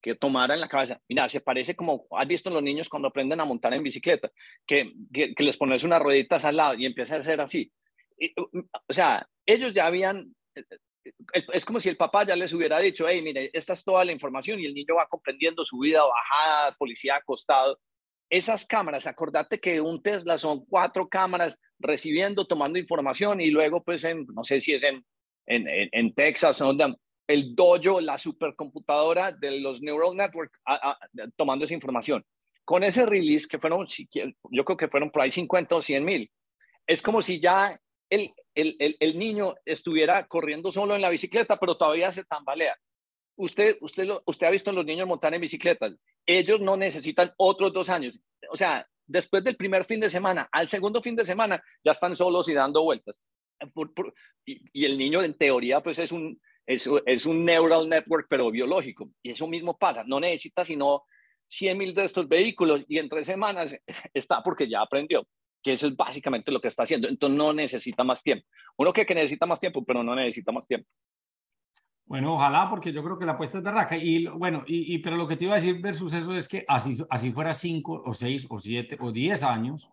que tomara en la cabeza. Mira, se parece como, has visto los niños cuando aprenden a montar en bicicleta, que, que, que les pones unas rueditas al lado y empieza a hacer así o sea, ellos ya habían, eh, eh, es como si el papá ya les hubiera dicho, hey, mire, esta es toda la información y el niño va comprendiendo su vida, bajada, policía acostado. Esas cámaras, acordate que un Tesla son cuatro cámaras recibiendo, tomando información y luego pues en, no sé si es en, en, en, Texas, donde el dojo, la supercomputadora de los neural network tomando esa información. Con ese release que fueron, yo creo que fueron por ahí 50 o 100 mil, es como si ya el, el, el, niño estuviera corriendo solo en la bicicleta, pero todavía se tambalea. Usted, usted, usted ha visto a los niños montar en bicicletas. Ellos no necesitan otros dos años. O sea, después del primer fin de semana, al segundo fin de semana, ya están solos y dando vueltas. y, el niño, en teoría, pues es un, es, es, un neural network, pero biológico. Y eso mismo pasa. No necesita sino 100 mil de estos vehículos y en tres semanas está porque ya aprendió que eso es básicamente lo que está haciendo. Entonces no necesita más tiempo. Uno que, que necesita más tiempo, pero no necesita más tiempo. Bueno, ojalá, porque yo creo que la apuesta es de raca. Y bueno, y, pero lo que te iba a decir versus eso es que así, así fuera cinco o seis o siete o diez años,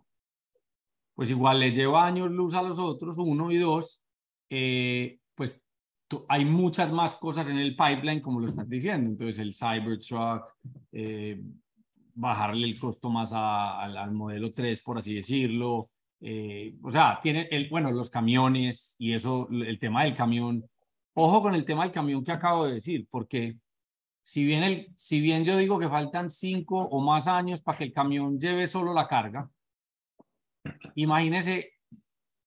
pues igual le lleva años luz a los otros, uno y dos, eh, pues hay muchas más cosas en el pipeline, como lo estás diciendo. Entonces, el Cybertruck, eh, bajarle el costo más al modelo 3, por así decirlo. Eh, o sea, tiene el, bueno, los camiones y eso, el tema del camión. Ojo con el tema del camión que acabo de decir, porque si bien, el, si bien yo digo que faltan cinco o más años para que el camión lleve solo la carga, imagínese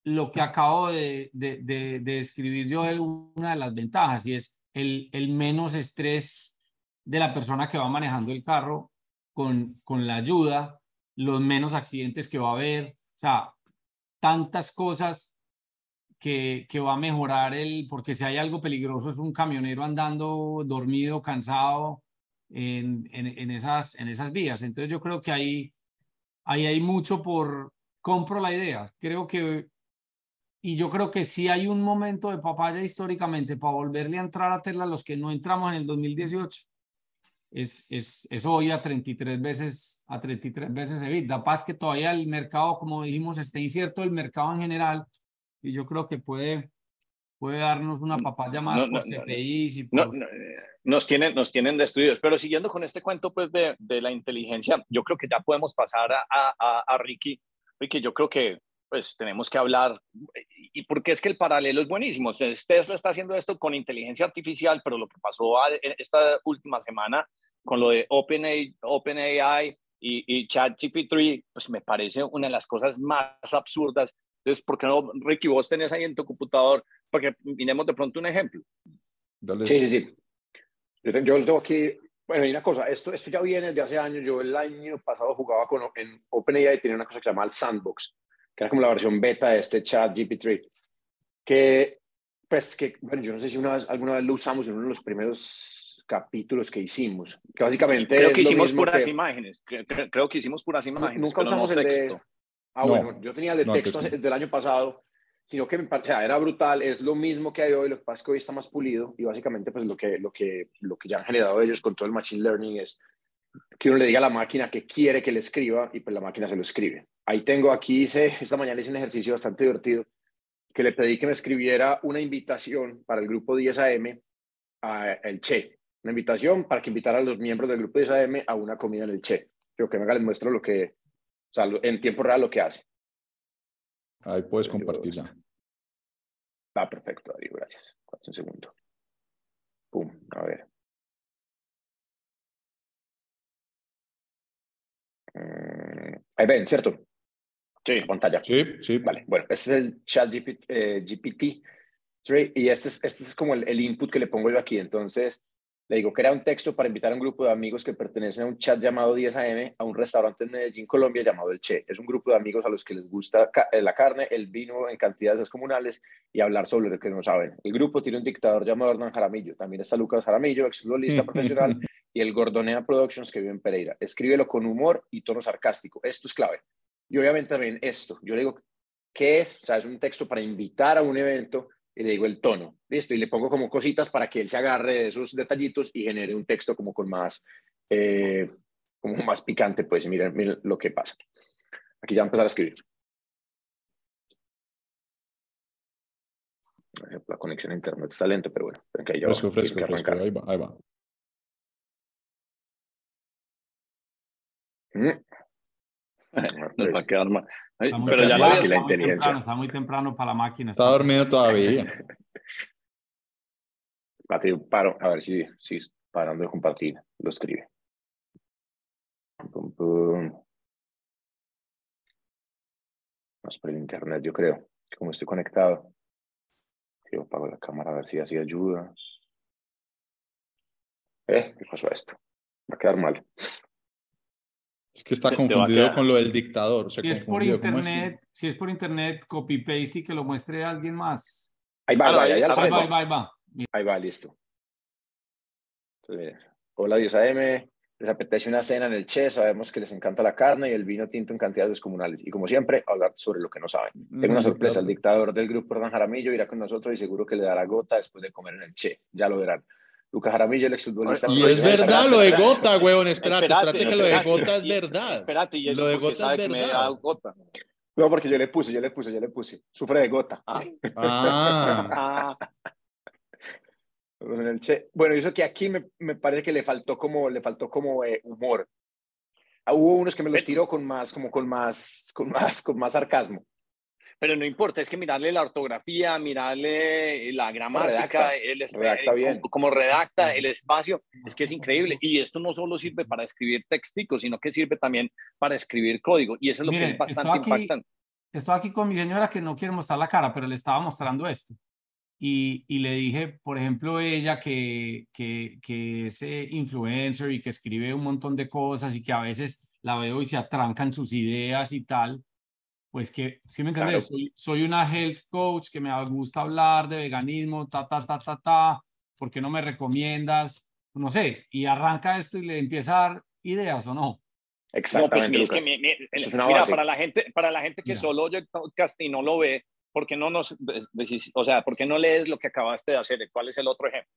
lo que acabo de, de, de, de describir yo de una de las ventajas y es el, el menos estrés de la persona que va manejando el carro con, con la ayuda, los menos accidentes que va a haber, o sea, tantas cosas que, que, va a mejorar el, porque si hay algo peligroso es un camionero andando dormido, cansado en, en, esas, en esas vías. Entonces yo creo que ahí, ahí hay mucho por, compro la idea, creo que, y yo creo que sí hay un momento de papaya históricamente para volverle a entrar a Tesla los que no entramos en el 2018 es, es, es, hoy a 33 veces, a 33 veces Da Paz que todavía el mercado, como dijimos, está incierto el mercado en general y yo creo que puede, puede darnos una papaya más por CPI. nos, tienen, nos tienen destruidos. Pero siguiendo con este cuento pues, de, de la inteligencia, yo creo que ya podemos pasar a, a, a Ricky. Ricky, yo creo que pues tenemos que hablar, y porque es que el paralelo es buenísimo. Tesla está haciendo esto con inteligencia artificial, pero lo que pasó esta última semana con lo de OpenAI, OpenAI y, y ChatGPT, pues me parece una de las cosas más absurdas. Entonces, ¿por qué no, Ricky, vos tenés ahí en tu computador? Porque miremos de pronto un ejemplo. Sí, sí, sí. Yo, yo tengo aquí, bueno, hay una cosa, esto, esto ya viene de hace años. Yo el año pasado jugaba con, en OpenAI, tenía una cosa que se llama el Sandbox que era como la versión beta de este chat GPT, que, pues, que, bueno, yo no sé si una vez, alguna vez lo usamos en uno de los primeros capítulos que hicimos, que básicamente... Creo que hicimos puras imágenes, creo, que hicimos puras imágenes. Nunca usamos el texto. Ah, bueno, yo tenía el de texto del año pasado, sino que o sea, era brutal, es lo mismo que hay hoy, lo que pasa es que hoy está más pulido y básicamente pues lo que, lo que, lo que ya han generado ellos con todo el Machine Learning es que uno le diga a la máquina que quiere que le escriba y pues la máquina se lo escribe. Ahí tengo, aquí hice, esta mañana hice un ejercicio bastante divertido, que le pedí que me escribiera una invitación para el grupo 10 AM a el Che, una invitación para que invitara a los miembros del grupo 10 AM a una comida en el Che. Creo que venga les muestro lo que, o sea, en tiempo real lo que hace. Ahí puedes compartirla. Ah, perfecto, Darío, gracias. Un segundo. Pum, a ver. Ahí ven, ¿cierto? Sí. Pantalla. Sí, sí. Vale, bueno, este es el chat GPT, eh, y este es, este es como el, input que le pongo yo aquí. Entonces, le digo, crea un texto para invitar a un grupo de amigos que pertenecen a un chat llamado 10 AM a un restaurante en Medellín, Colombia, llamado El Che. Es un grupo de amigos a los que les gusta eh, la carne, el vino en cantidades descomunales y hablar sobre lo que no saben. El grupo tiene un dictador llamado Hernán Jaramillo. También está Lucas Jaramillo, ex futbolista profesional, y el Gordonea Productions que vive en Pereira. Escríbelo con humor y tono sarcástico. Esto es clave. Y obviamente también esto. Yo le digo, ¿qué es? O sea, es un texto para invitar a un evento y le digo el tono, listo, y le pongo como cositas para que él se agarre de esos detallitos y genere un texto como con más, eh, como más picante, pues miren, miren lo que pasa. Aquí ya empezar a escribir. La conexión a internet está lenta, pero bueno, okay, fresco, fresco, fresco, ahí va, ahí va. Nos va a quedar mal. pero ya la, la inteligencia. está muy temprano para la máquina. Está, dormido todavía. Paro, a ver si, si parando de compartir, lo escribe. Pum, pum. Más por el internet, yo creo. Como estoy conectado. Yo apago la cámara a ver si así ayuda. ¿Eh? ¿Qué pasó esto? Va a quedar mal. Es que está confundido con lo del dictador. si, es por internet, si es por internet, copy paste y que lo muestre a alguien más. Ahí va, ahí, va, ahí, va, ahí, va, ahí va, listo. hola 10 AM, les apetece una cena en el Che, sabemos que les encanta la carne y el vino tinto en cantidades descomunales. Y como siempre, hablar sobre lo que no saben. Tengo una mm, sorpresa, el dictador del grupo Hernán Jaramillo irá con nosotros y seguro que le dará gota después de comer en el Che. Ya lo verán. Lucas Jaramillo, el exfutbolista. Y es verdad lo de Gota, weón. Espérate, espérate, que lo de Gota es verdad. Espérate, y lo de Gota es verdad. No, porque yo le puse, yo le puse, yo le puse. Sufre de Gota. Ah. ah. Bueno, eso que aquí me, me, parece que le faltó como, le faltó como eh, humor. Ah, hubo unos que me los tiró con más, como con más, con más, con más sarcasmo pero no importa, es que mirarle la ortografía, mirarle la gramática, el, redacta bien. Como, redacta el espacio, es que es increíble. Y esto no solo sirve para escribir texticos, sino que sirve también para escribir código. Y eso es lo que es bastante impactante. Estoy aquí con mi señora que no quiere mostrar la cara, pero le estaba mostrando esto. Y, y le dije, por ejemplo, ella que, que, que es eh, influencer y que escribe un montón de cosas y que a veces la veo y se atrancan sus ideas y tal pues que, ¿sí me entiendes? Soy, soy, una health coach que me gusta hablar de veganismo, ta, ta, ta, ta, ta, ¿por qué no me recomiendas? No sé, y arranca esto y le empieza a dar ideas o no. Exactamente. No, pues, es que, mira, para la gente, para la gente que solo oye el podcast y no lo ve, ¿por qué no nos, o sea, por qué no lees lo que acabaste de hacer? ¿Cuál es el otro ejemplo?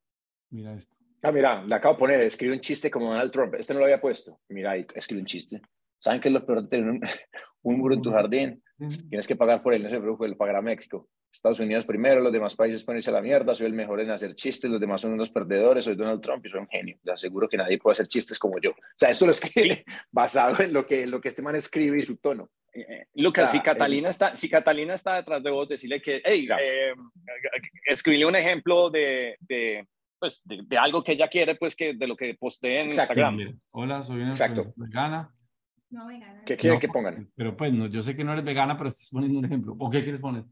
Mira esto. Ah, mira, le acabo de poner, escribe un chiste como Donald Trump. Este no lo había puesto. Mira, escribe un chiste. ¿Saben qué es lo peor de tener un, un muro en tu jardín? Tienes que pagar por él, no se preocupe, lo pagará México. Estados Unidos primero, los demás países ponerse a la mierda, soy el mejor en hacer chistes, los demás son unos perdedores, soy Donald Trump y soy un genio. Les aseguro que nadie puede hacer chistes como yo. O sea, esto lo escribe basado en lo que, lo que este man escribe y su tono. Eh, eh, Lucas, si, Catalina está, si Catalina está detrás de vos, decirle que, hey, eh, escribile un ejemplo de, de, pues, de, algo que ella quiere, pues, que de lo que postee en Instagram. Hola, soy una vegana no vegana. ¿Qué quieren que pongan? Pero pues, no, yo sé que no eres vegana, pero estás poniendo un ejemplo. ¿O qué quieres poner?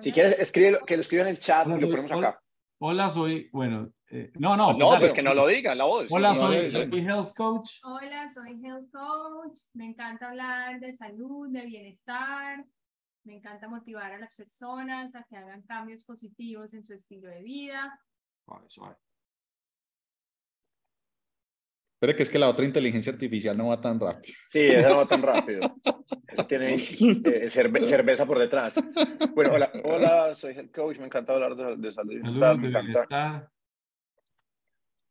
Si quieres, escribe, que lo escriba en el chat y lo ponemos acá. Hola, soy, bueno, eh, no, no. No, pues que no lo diga, la voz. Hola, soy, soy, Health Coach. Hola, soy Health Coach. Me encanta hablar de salud, de bienestar. Me encanta motivar a las personas a que hagan cambios positivos en su estilo de vida. Suave, suave. Pero que es que la otra inteligencia artificial no va tan rápido. Sí, esa no va tan rápido. Esa tiene eh, cerveza por detrás. Bueno, hola, hola, soy el coach, me encanta hablar de, de salud. Me encanta.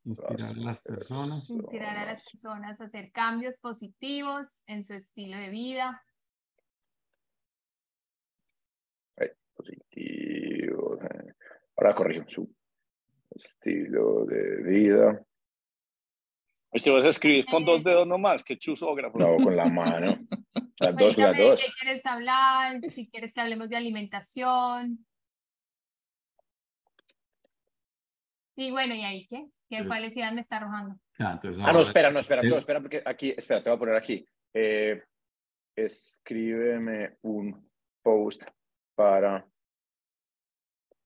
Inspirar a las personas. Inspirar a las personas a hacer cambios positivos en su estilo de vida. Positivo. Eh. Ahora corrijo su estilo de vida. Este vas a escribir con dos dedos nomás, que chusógrafo. No, con la mano. Las dos, las dos. ¿Qué quieres hablar? Si quieres que hablemos de alimentación. Y bueno, ¿y ahí qué? ¿Qué cuál me está arrojando? Ah, ah no, espera, no, espera, no, espera, porque aquí, espera, te voy a poner aquí. Eh, escríbeme un post para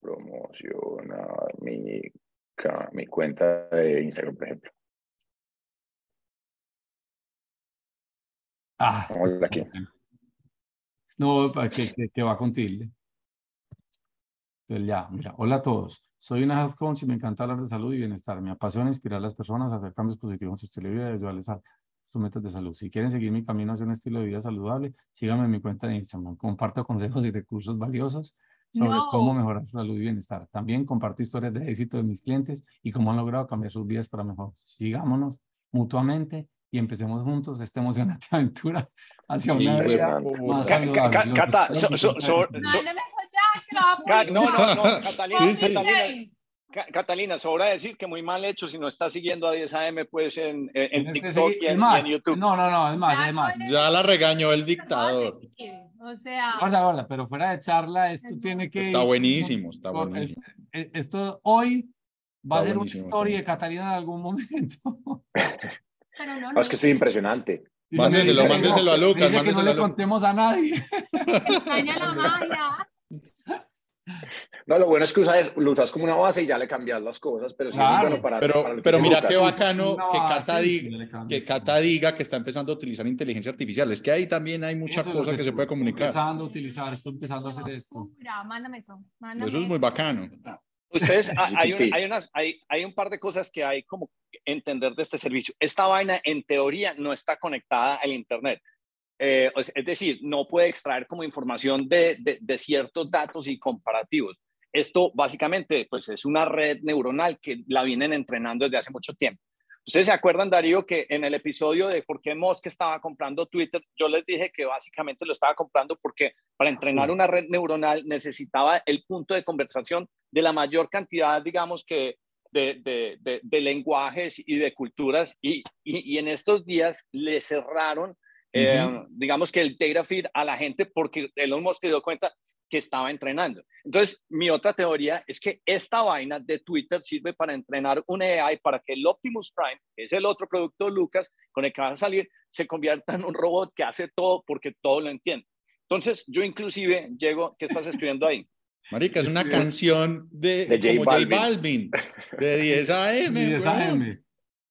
promocionar mi, mi cuenta de Instagram, por ejemplo. Ah, aquí. No, que, que, que va con tilde. Entonces ya, mira, hola a todos. Soy una health coach y me encanta hablar de salud y bienestar. Me apasiona inspirar a las personas a hacer cambios positivos en su estilo de vida y ayudarles a sus metas de salud. Si quieren seguir mi camino hacia un estilo de vida saludable, síganme en mi cuenta de Instagram. Comparto consejos y recursos valiosos sobre cómo mejorar su salud y bienestar. También comparto historias de éxito de mis clientes y cómo han logrado cambiar sus vidas para mejor. Sigámonos mutuamente y empecemos juntos esta emocionante aventura hacia una vida más saludable. Cata, no, no, no, Catalina, Catalina, Catalina, sobra decir que muy mal hecho si no está siguiendo a 10 AM pues en, en TikTok y en, YouTube. No, no, no, es más, es más. Ya la regañó el dictador. O sea. Guarda, guarda, pero fuera de charla, esto tiene que. Está buenísimo, está buenísimo. Esto hoy va a ser una historia de Catalina en algún momento. No, no, es que estoy impresionante. Mándeselo, mándeselo a Lucas. Dice que no le contemos a nadie. Extraña la magia. No, lo bueno es que usas, lo usas como una base y ya le cambias las cosas, pero sí bueno para, Pero, pero mira qué bacano que, Cata diga, que Cata diga que está empezando a utilizar inteligencia artificial. Es que ahí también hay muchas cosas que, se puede comunicar. Empezando a utilizar, estoy empezando a hacer esto. Mándame eso. Eso es muy bacano. Ustedes, hay, un, hay, unas, hay, hay un par de cosas que hay como entender de este servicio. Esta vaina en teoría no está conectada al Internet. Eh, es decir, no puede extraer como información de, de, de, ciertos datos y comparativos. Esto básicamente pues es una red neuronal que la vienen entrenando desde hace mucho tiempo. Ustedes se acuerdan, Darío, que en el episodio de por qué Musk estaba comprando Twitter, yo les dije que básicamente lo estaba comprando porque para entrenar una red neuronal necesitaba el punto de conversación de la mayor cantidad, digamos que, de, de, lenguajes y de culturas. Y, y, en estos días le cerraron, eh, digamos que el data feed a la gente porque Elon Musk se dio cuenta que estaba entrenando. Entonces, mi otra teoría es que esta vaina de Twitter sirve para entrenar un AI para que el Optimus Prime, que es el otro producto de Lucas con el que va a salir, se convierta en un robot que hace todo porque todo lo entiende. Entonces, yo inclusive llego, ¿qué estás escribiendo ahí? Marica, es una canción de, de J, Balvin. de 10 AM. 10 AM.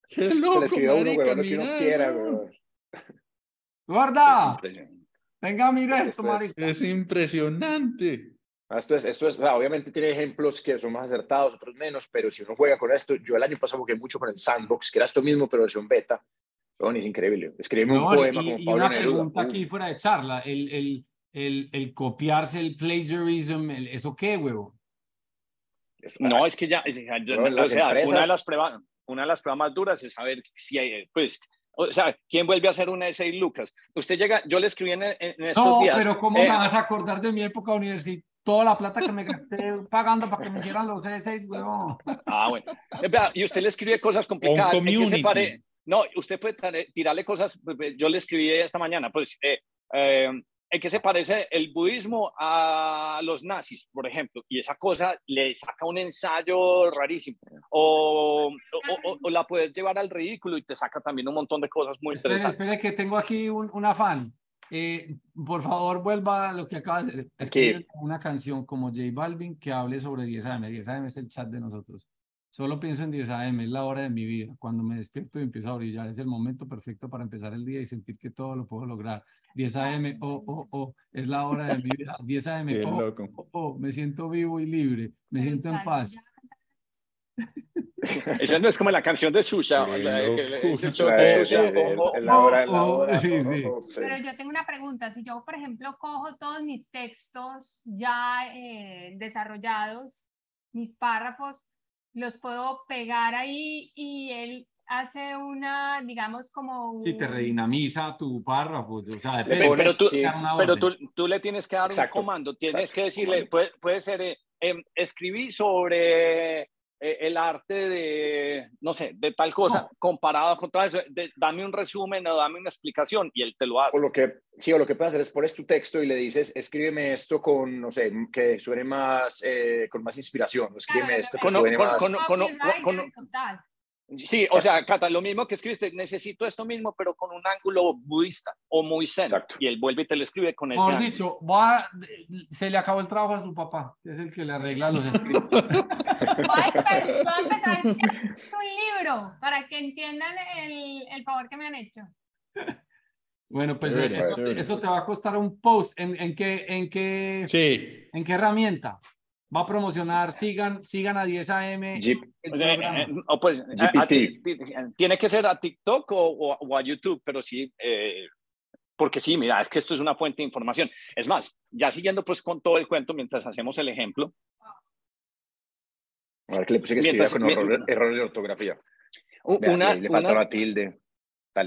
Qué loco, Se le marica, uno, no quiera, Guarda. Venga, mira esto, marica. Es impresionante. Ah, esto es, esto es, obviamente tiene ejemplos que son más acertados, otros menos, pero si uno juega con esto, yo el año pasado jugué mucho con el Sandbox, que era esto mismo, pero versión beta. Bueno, es increíble. Escribe un poema como Pablo una pregunta aquí fuera de charla, el, el, el, el copiarse, el plagiarism, ¿eso qué, huevo? No, es que ya, o sea, una, de las pruebas, una de las pruebas más duras es saber si hay, pues, o sea, ¿quién vuelve a hacer una essay Lucas? Usted llega, yo le escribí en, en estos no, días. No, pero ¿cómo me eh, vas a acordar de mi época universitaria? Toda la plata que me gasté pagando para que me hicieran los essays, huevón. Ah, bueno. Y usted le escribe cosas complicadas. no, usted puede tirarle cosas. Pues, yo le escribí esta mañana, pues, eh, eh, ¿En qué se parece el budismo a los nazis, por ejemplo? Y esa cosa le saca un ensayo rarísimo. O, o, la puedes llevar al ridículo y te saca también un montón de cosas muy interesantes. Espera, que tengo aquí un, un afán. Eh, por favor, vuelva a lo que acaba de decir. Una canción como J Balvin que hable sobre 10 AM. 10 AM es el chat de nosotros. Solo pienso en 10 AM, es la hora de mi vida. Cuando me despierto y empiezo a brillar, es el momento perfecto para empezar el día y sentir que todo lo puedo lograr. 10 AM, oh, oh, oh, es la hora de mi vida. 10 AM, oh, oh, oh, me siento vivo y libre, me siento en paz. Esa no es como la canción de Susha. Pero yo tengo una pregunta. Si yo, por ejemplo, cojo todos mis textos ya eh, desarrollados, mis párrafos, los puedo pegar ahí y él hace una, digamos, como... Sí, te redinamiza tu párrafo. O sea, pero, tú, pero tú, tú, le tienes que dar un comando. Tienes que decirle, puede, puede ser, eh, em, escribí sobre el arte de, no sé, de tal cosa, comparado con todo eso, dame un resumen o dame una explicación y él te lo hace. O lo que, sí, o lo que puedes hacer es pones tu texto y le dices, escríbeme esto con, no sé, que suene más, eh, con más inspiración, escríbeme esto que suene más... Con, Sí, o sea, Cata, lo mismo que escribiste, necesito esto mismo, pero con un ángulo budista o muy zen. Y él vuelve y te lo escribe con ese. Por dicho, va, se le acabó el trabajo a su papá, que es el que le arregla los escritos. va a empezar un libro para que entiendan el, el favor que me han hecho. Bueno, pues eso, eso, te va a costar un post. ¿En, en qué, en qué, sí. ¿en qué herramienta? Va a promocionar, sigan, sigan a 10 AM. pues, tiene que ser a TikTok o, a YouTube, pero sí, eh, porque sí, mira, es que esto es una fuente de información. Es más, ya siguiendo pues con todo el cuento mientras hacemos el ejemplo. A ver, que le puse que mientras, con error, de ortografía. Una, le falta la tilde.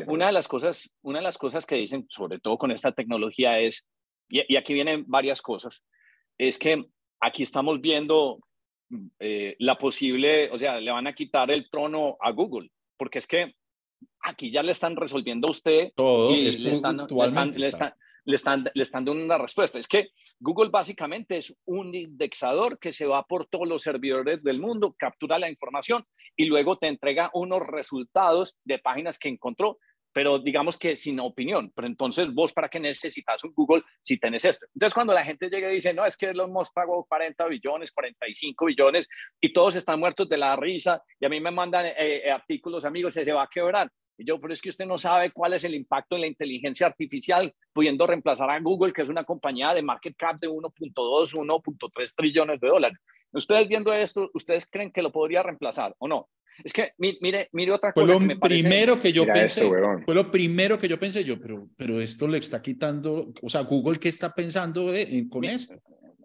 Una de las cosas, una de las cosas que dicen, sobre todo con esta tecnología, es, y aquí vienen varias cosas, es que aquí estamos viendo eh, la posible, o sea, le van a quitar el trono a Google, porque es que aquí ya le están resolviendo a usted todo y le, están, le, están, le, están, dando una respuesta. Es que Google básicamente es un indexador que se va por todos los servidores del mundo, captura la información y luego te entrega unos resultados de páginas que encontró pero digamos que sin opinión. Pero entonces, vos, ¿para qué necesitas un Google si tenés esto? Entonces, cuando la gente llega y dice, no, es que los hemos pagado 40 billones, 45 billones, y todos están muertos de la risa, y a mí me mandan eh, eh, artículos, amigos, se, va a quebrar. Y yo, pero es que usted no sabe cuál es el impacto en la inteligencia artificial, pudiendo reemplazar a Google, que es una compañía de market cap de 1.2, 1.3 trillones de dólares. Ustedes viendo esto, ¿ustedes creen que lo podría reemplazar o no? Es que, mire, mire otra cosa. Fue lo primero que yo pensé. fue lo primero que yo pensé yo, pero, pero esto le está quitando, o sea, Google, ¿qué está pensando con esto?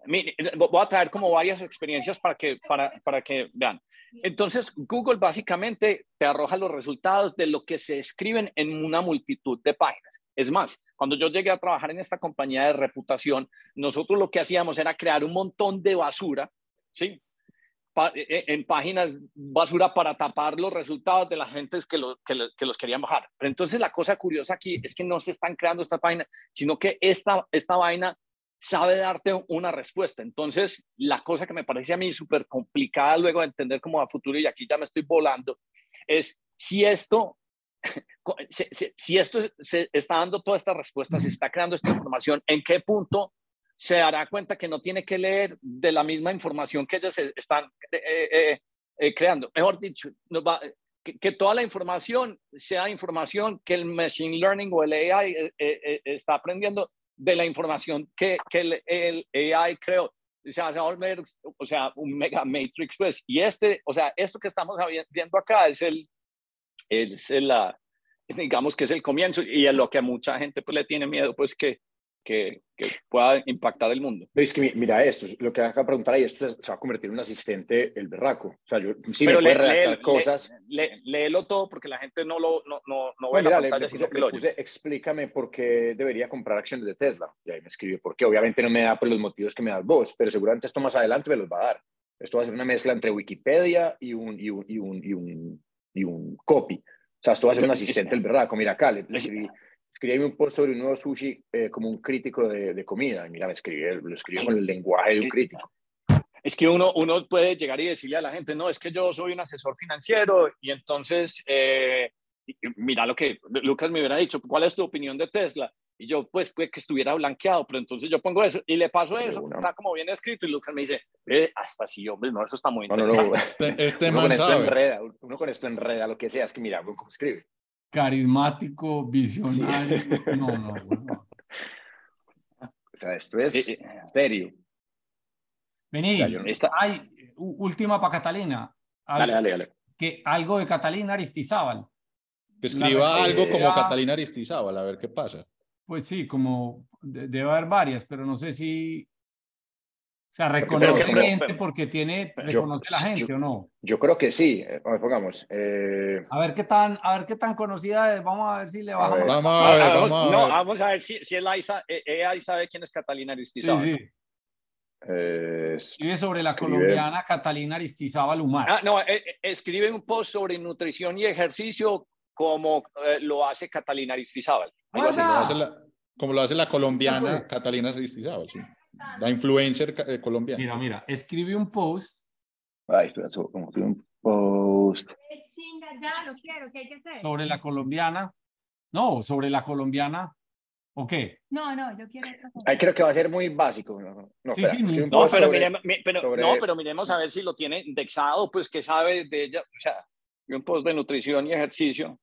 Mire, voy a traer como varias experiencias para que, para, para que vean. Entonces, Google básicamente te arroja los resultados de lo que se escriben en una multitud de páginas. Es más, cuando yo llegué a trabajar en esta compañía de reputación, nosotros lo que hacíamos era crear un montón de basura, ¿sí? E, e, en páginas basura para tapar los resultados de la gente que, que, los querían bajar. Pero entonces la cosa curiosa aquí es que no se están creando esta página, sino que esta, esta vaina sabe darte una respuesta. Entonces, la cosa que me parece a mí súper complicada luego de entender cómo a futuro, y aquí ya me estoy volando, es si esto, si, esto se está dando toda esta respuesta, se está creando esta información, ¿en qué punto se dará cuenta que no tiene que leer de la misma información que ellos están eh, eh, eh, creando. Mejor dicho, que, toda la información sea información que el Machine Learning o el AI está aprendiendo de la información que, que el, AI creó. O sea, o sea, un mega matrix, pues. Y este, o sea, esto que estamos viendo acá es el, es la, digamos que es el comienzo y es lo que a mucha gente pues, le tiene miedo, pues que que, pueda impactar el mundo. Es que mira esto, lo que acabo de preguntar ahí, esto se va a convertir en un asistente el berraco. O sea, yo sí Pero me le, cosas. léelo todo porque la gente no lo no, no, no ve la pantalla, sino que lo puse, explícame por qué debería comprar acciones de Tesla. Y ahí me escribe por qué. Obviamente no me da por los motivos que me das vos, pero seguramente esto más adelante me los va a dar. Esto va a ser una mezcla entre Wikipedia y un, y un, y un, y un, y un copy. O sea, esto va a ser un asistente el berraco. Mira acá, le, escribí escribí un post sobre un nuevo sushi eh, como un crítico de, de comida. Y mira, me escribí, lo escribí con el lenguaje de un crítico. Es que uno, uno puede llegar y decirle a la gente, no, es que yo soy un asesor financiero y entonces, eh, mira lo que Lucas me hubiera dicho, ¿cuál es tu opinión de Tesla? Y yo, pues, puede que estuviera blanqueado, pero entonces yo pongo eso y le paso eso, está como bien escrito y Lucas me dice, eh, hasta sí, hombre, no, eso está muy interesante. No, no, este, este uno, con esto enreda, uno con esto enreda lo que sea, es que mira, cómo escribe carismático, visionario. No, no, no. O sea, esto es eh, eh, serio. Vení, Ay, última para Catalina. dale, dale, dale. que algo de Catalina Aristizábal. Que escriba algo como Catalina Aristizábal, a ver qué pasa. Pues sí, como debe haber varias, pero no sé si o sea, reconoce gente porque tiene, reconoce la gente o no. Yo creo que sí, eh, pongamos. Eh, a ver qué tan, a ver qué tan conocida es, vamos a ver si le bajamos. Vamos a ver, vamos a ver. No, vamos a ver si, si sabe, eh, sabe quién es Catalina Aristizábal. Sí, sí. Eh, escribe sobre la colombiana Catalina Aristizábal Umar. Ah, no, escribe un post sobre nutrición y ejercicio como lo hace Catalina Aristizábal. como lo hace la colombiana Catalina Aristizábal, sí. La influencer eh, colombiana. Mira, mira, escribe un post. Ay, espera, como un post. Sobre la colombiana. No, sobre la colombiana. ¿O qué? No, no, yo quiero otra cosa. Ahí creo que va a ser muy básico. No, no, sí, sí, no pero, miremos, pero, no, pero miremos a ver si lo tiene indexado, pues que sabe de ella. O sea, un post de nutrición y ejercicio.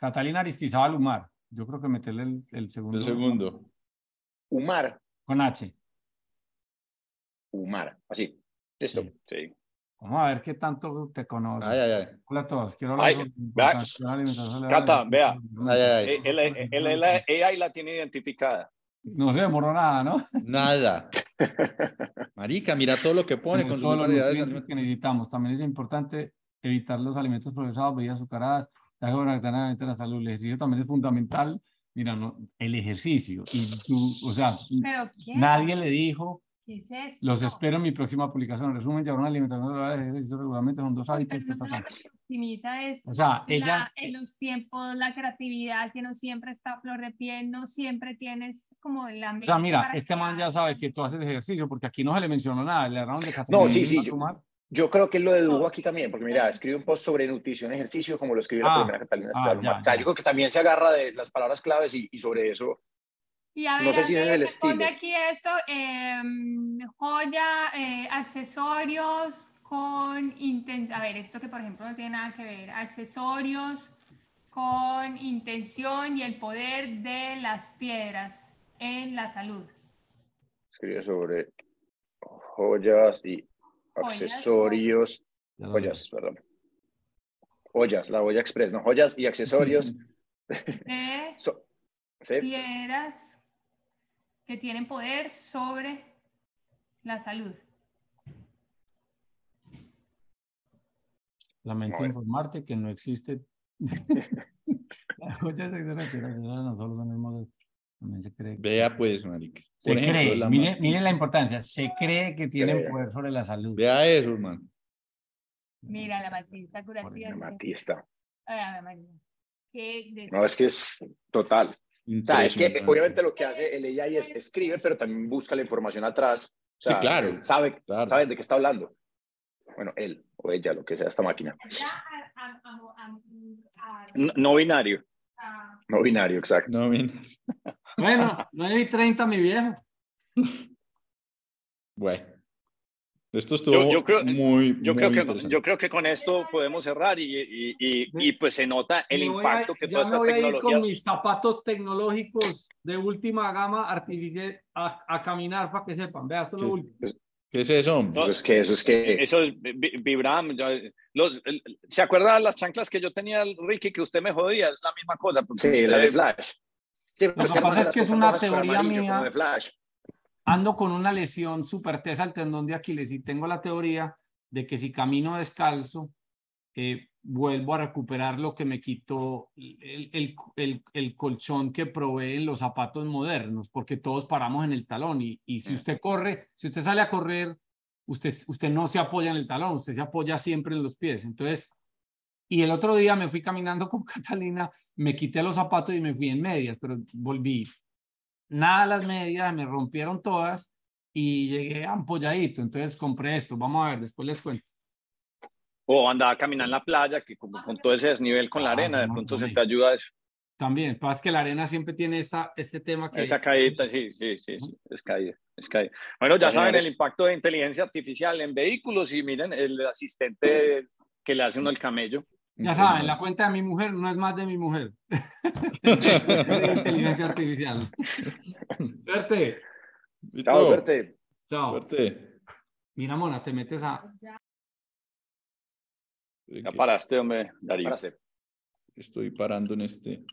Catalina Aristizábal Umar. Yo creo que meterle el, el segundo. El segundo. Umar. Con H. Umar. Así. Listo. Sí. Vamos a ver qué tanto te conoces. Ay, ay, ay. Hola a todos. Quiero hablar Cata, vea. Ay, ay, ay. ella la tiene identificada. No se demoró nada, ¿no? Nada. Marica, mira todo lo que pone con los alimentos que necesitamos. También es importante evitar los alimentos procesados, bebidas azucaradas, la salud. El ejercicio también es fundamental. Mira, no, el ejercicio. Y tú, o sea, nadie le dijo. ¿Qué es Los espero en mi próxima publicación. En resumen, ya una alimentación ejercicio regularmente son dos hábitos que pasan. Optimiza esto. O sea, ella. en los tiempos, la creatividad, que no siempre está a flor de piel, no siempre tienes como el O sea, mira, este man ya sabe que tú haces ejercicio, porque aquí no se le mencionó nada. Le de No, sí, sí. Yo, yo creo que él lo dedujo aquí también, porque mira, escribe un post sobre nutrición y ejercicio, como lo escribió la ah, primera Catalina ah, O sea, yo creo que también se agarra de las palabras claves y, y sobre eso. Y a ver, no sé si es el estilo. aquí esto, em, joya, eh, accesorios con intención. A ver, esto que por ejemplo no tiene nada que ver. Accesorios con intención y el poder de las piedras en la salud. Escribe sobre joyas y accesorios, joyas, perdón. Ollas, la olla express, ¿no? Joyas y accesorios. Piedras que tienen poder sobre la salud. Lamento informarte que no existe. Las joyas no solo son el también se cree. Vea pues, marica. se cree, la miren, la importancia, se cree que tienen poder sobre la salud. Vea eso, hermano. Mira, la matista curativa. La matista. ¿Qué no, es que es total. O sea, es que obviamente lo que hace el AI es escribe, pero también busca la información atrás. O sea, sí, claro. Sabe, sabe de qué está hablando. Bueno, él o ella, lo que sea, esta máquina. No, no binario. No binario, exacto. No binario. Bueno, 9 y 30, mi viejo. Bueno. Esto estuvo yo, creo, muy, yo creo que Yo creo que con esto podemos cerrar y, y, y, pues se nota el impacto que todas estas tecnologías... con mis zapatos tecnológicos de última gama artificial a, a caminar para que sepan. Vea, esto es lo último. ¿Qué es eso? eso es que, eso es que. Eso es Vibram. Los, ¿Se acuerda de las chanclas que yo tenía, Ricky, que usted me jodía? Es la misma cosa. Sí, la de Flash. Lo que pasa es que es una teoría mía. Ando con una lesión súper tesa al tendón de Aquiles y tengo la teoría de que si camino descalzo, eh, vuelvo a recuperar lo que me quitó el, el, el, el, colchón que proveen los zapatos modernos, porque todos paramos en el talón y, y si usted corre, si usted sale a correr, usted, usted no se apoya en el talón, usted se apoya siempre en los pies. Entonces, y el otro día me fui caminando con Catalina, me quité los zapatos y me fui en medias, pero volví. Nada las medias, me rompieron todas y llegué ampolladito. Entonces compré esto. Vamos a ver, después les cuento. O andaba a caminar en la playa, que como con todo ese desnivel con la ah, arena, de pronto se te ayuda eso. También, pasa que la arena siempre tiene esta, este tema que... Esa caída, sí, sí, sí, sí, es caída, es caída. Bueno, ya saben el impacto de inteligencia artificial en vehículos y miren el asistente que le hace uno el camello. Ya saben, la fuente de mi mujer no es más de mi mujer. inteligencia artificial. Suerte. Chao, suerte. Chao. Suerte. Mira, Mona, te metes a. Ya paraste, hombre, Darío. Paraste. Estoy parando en este.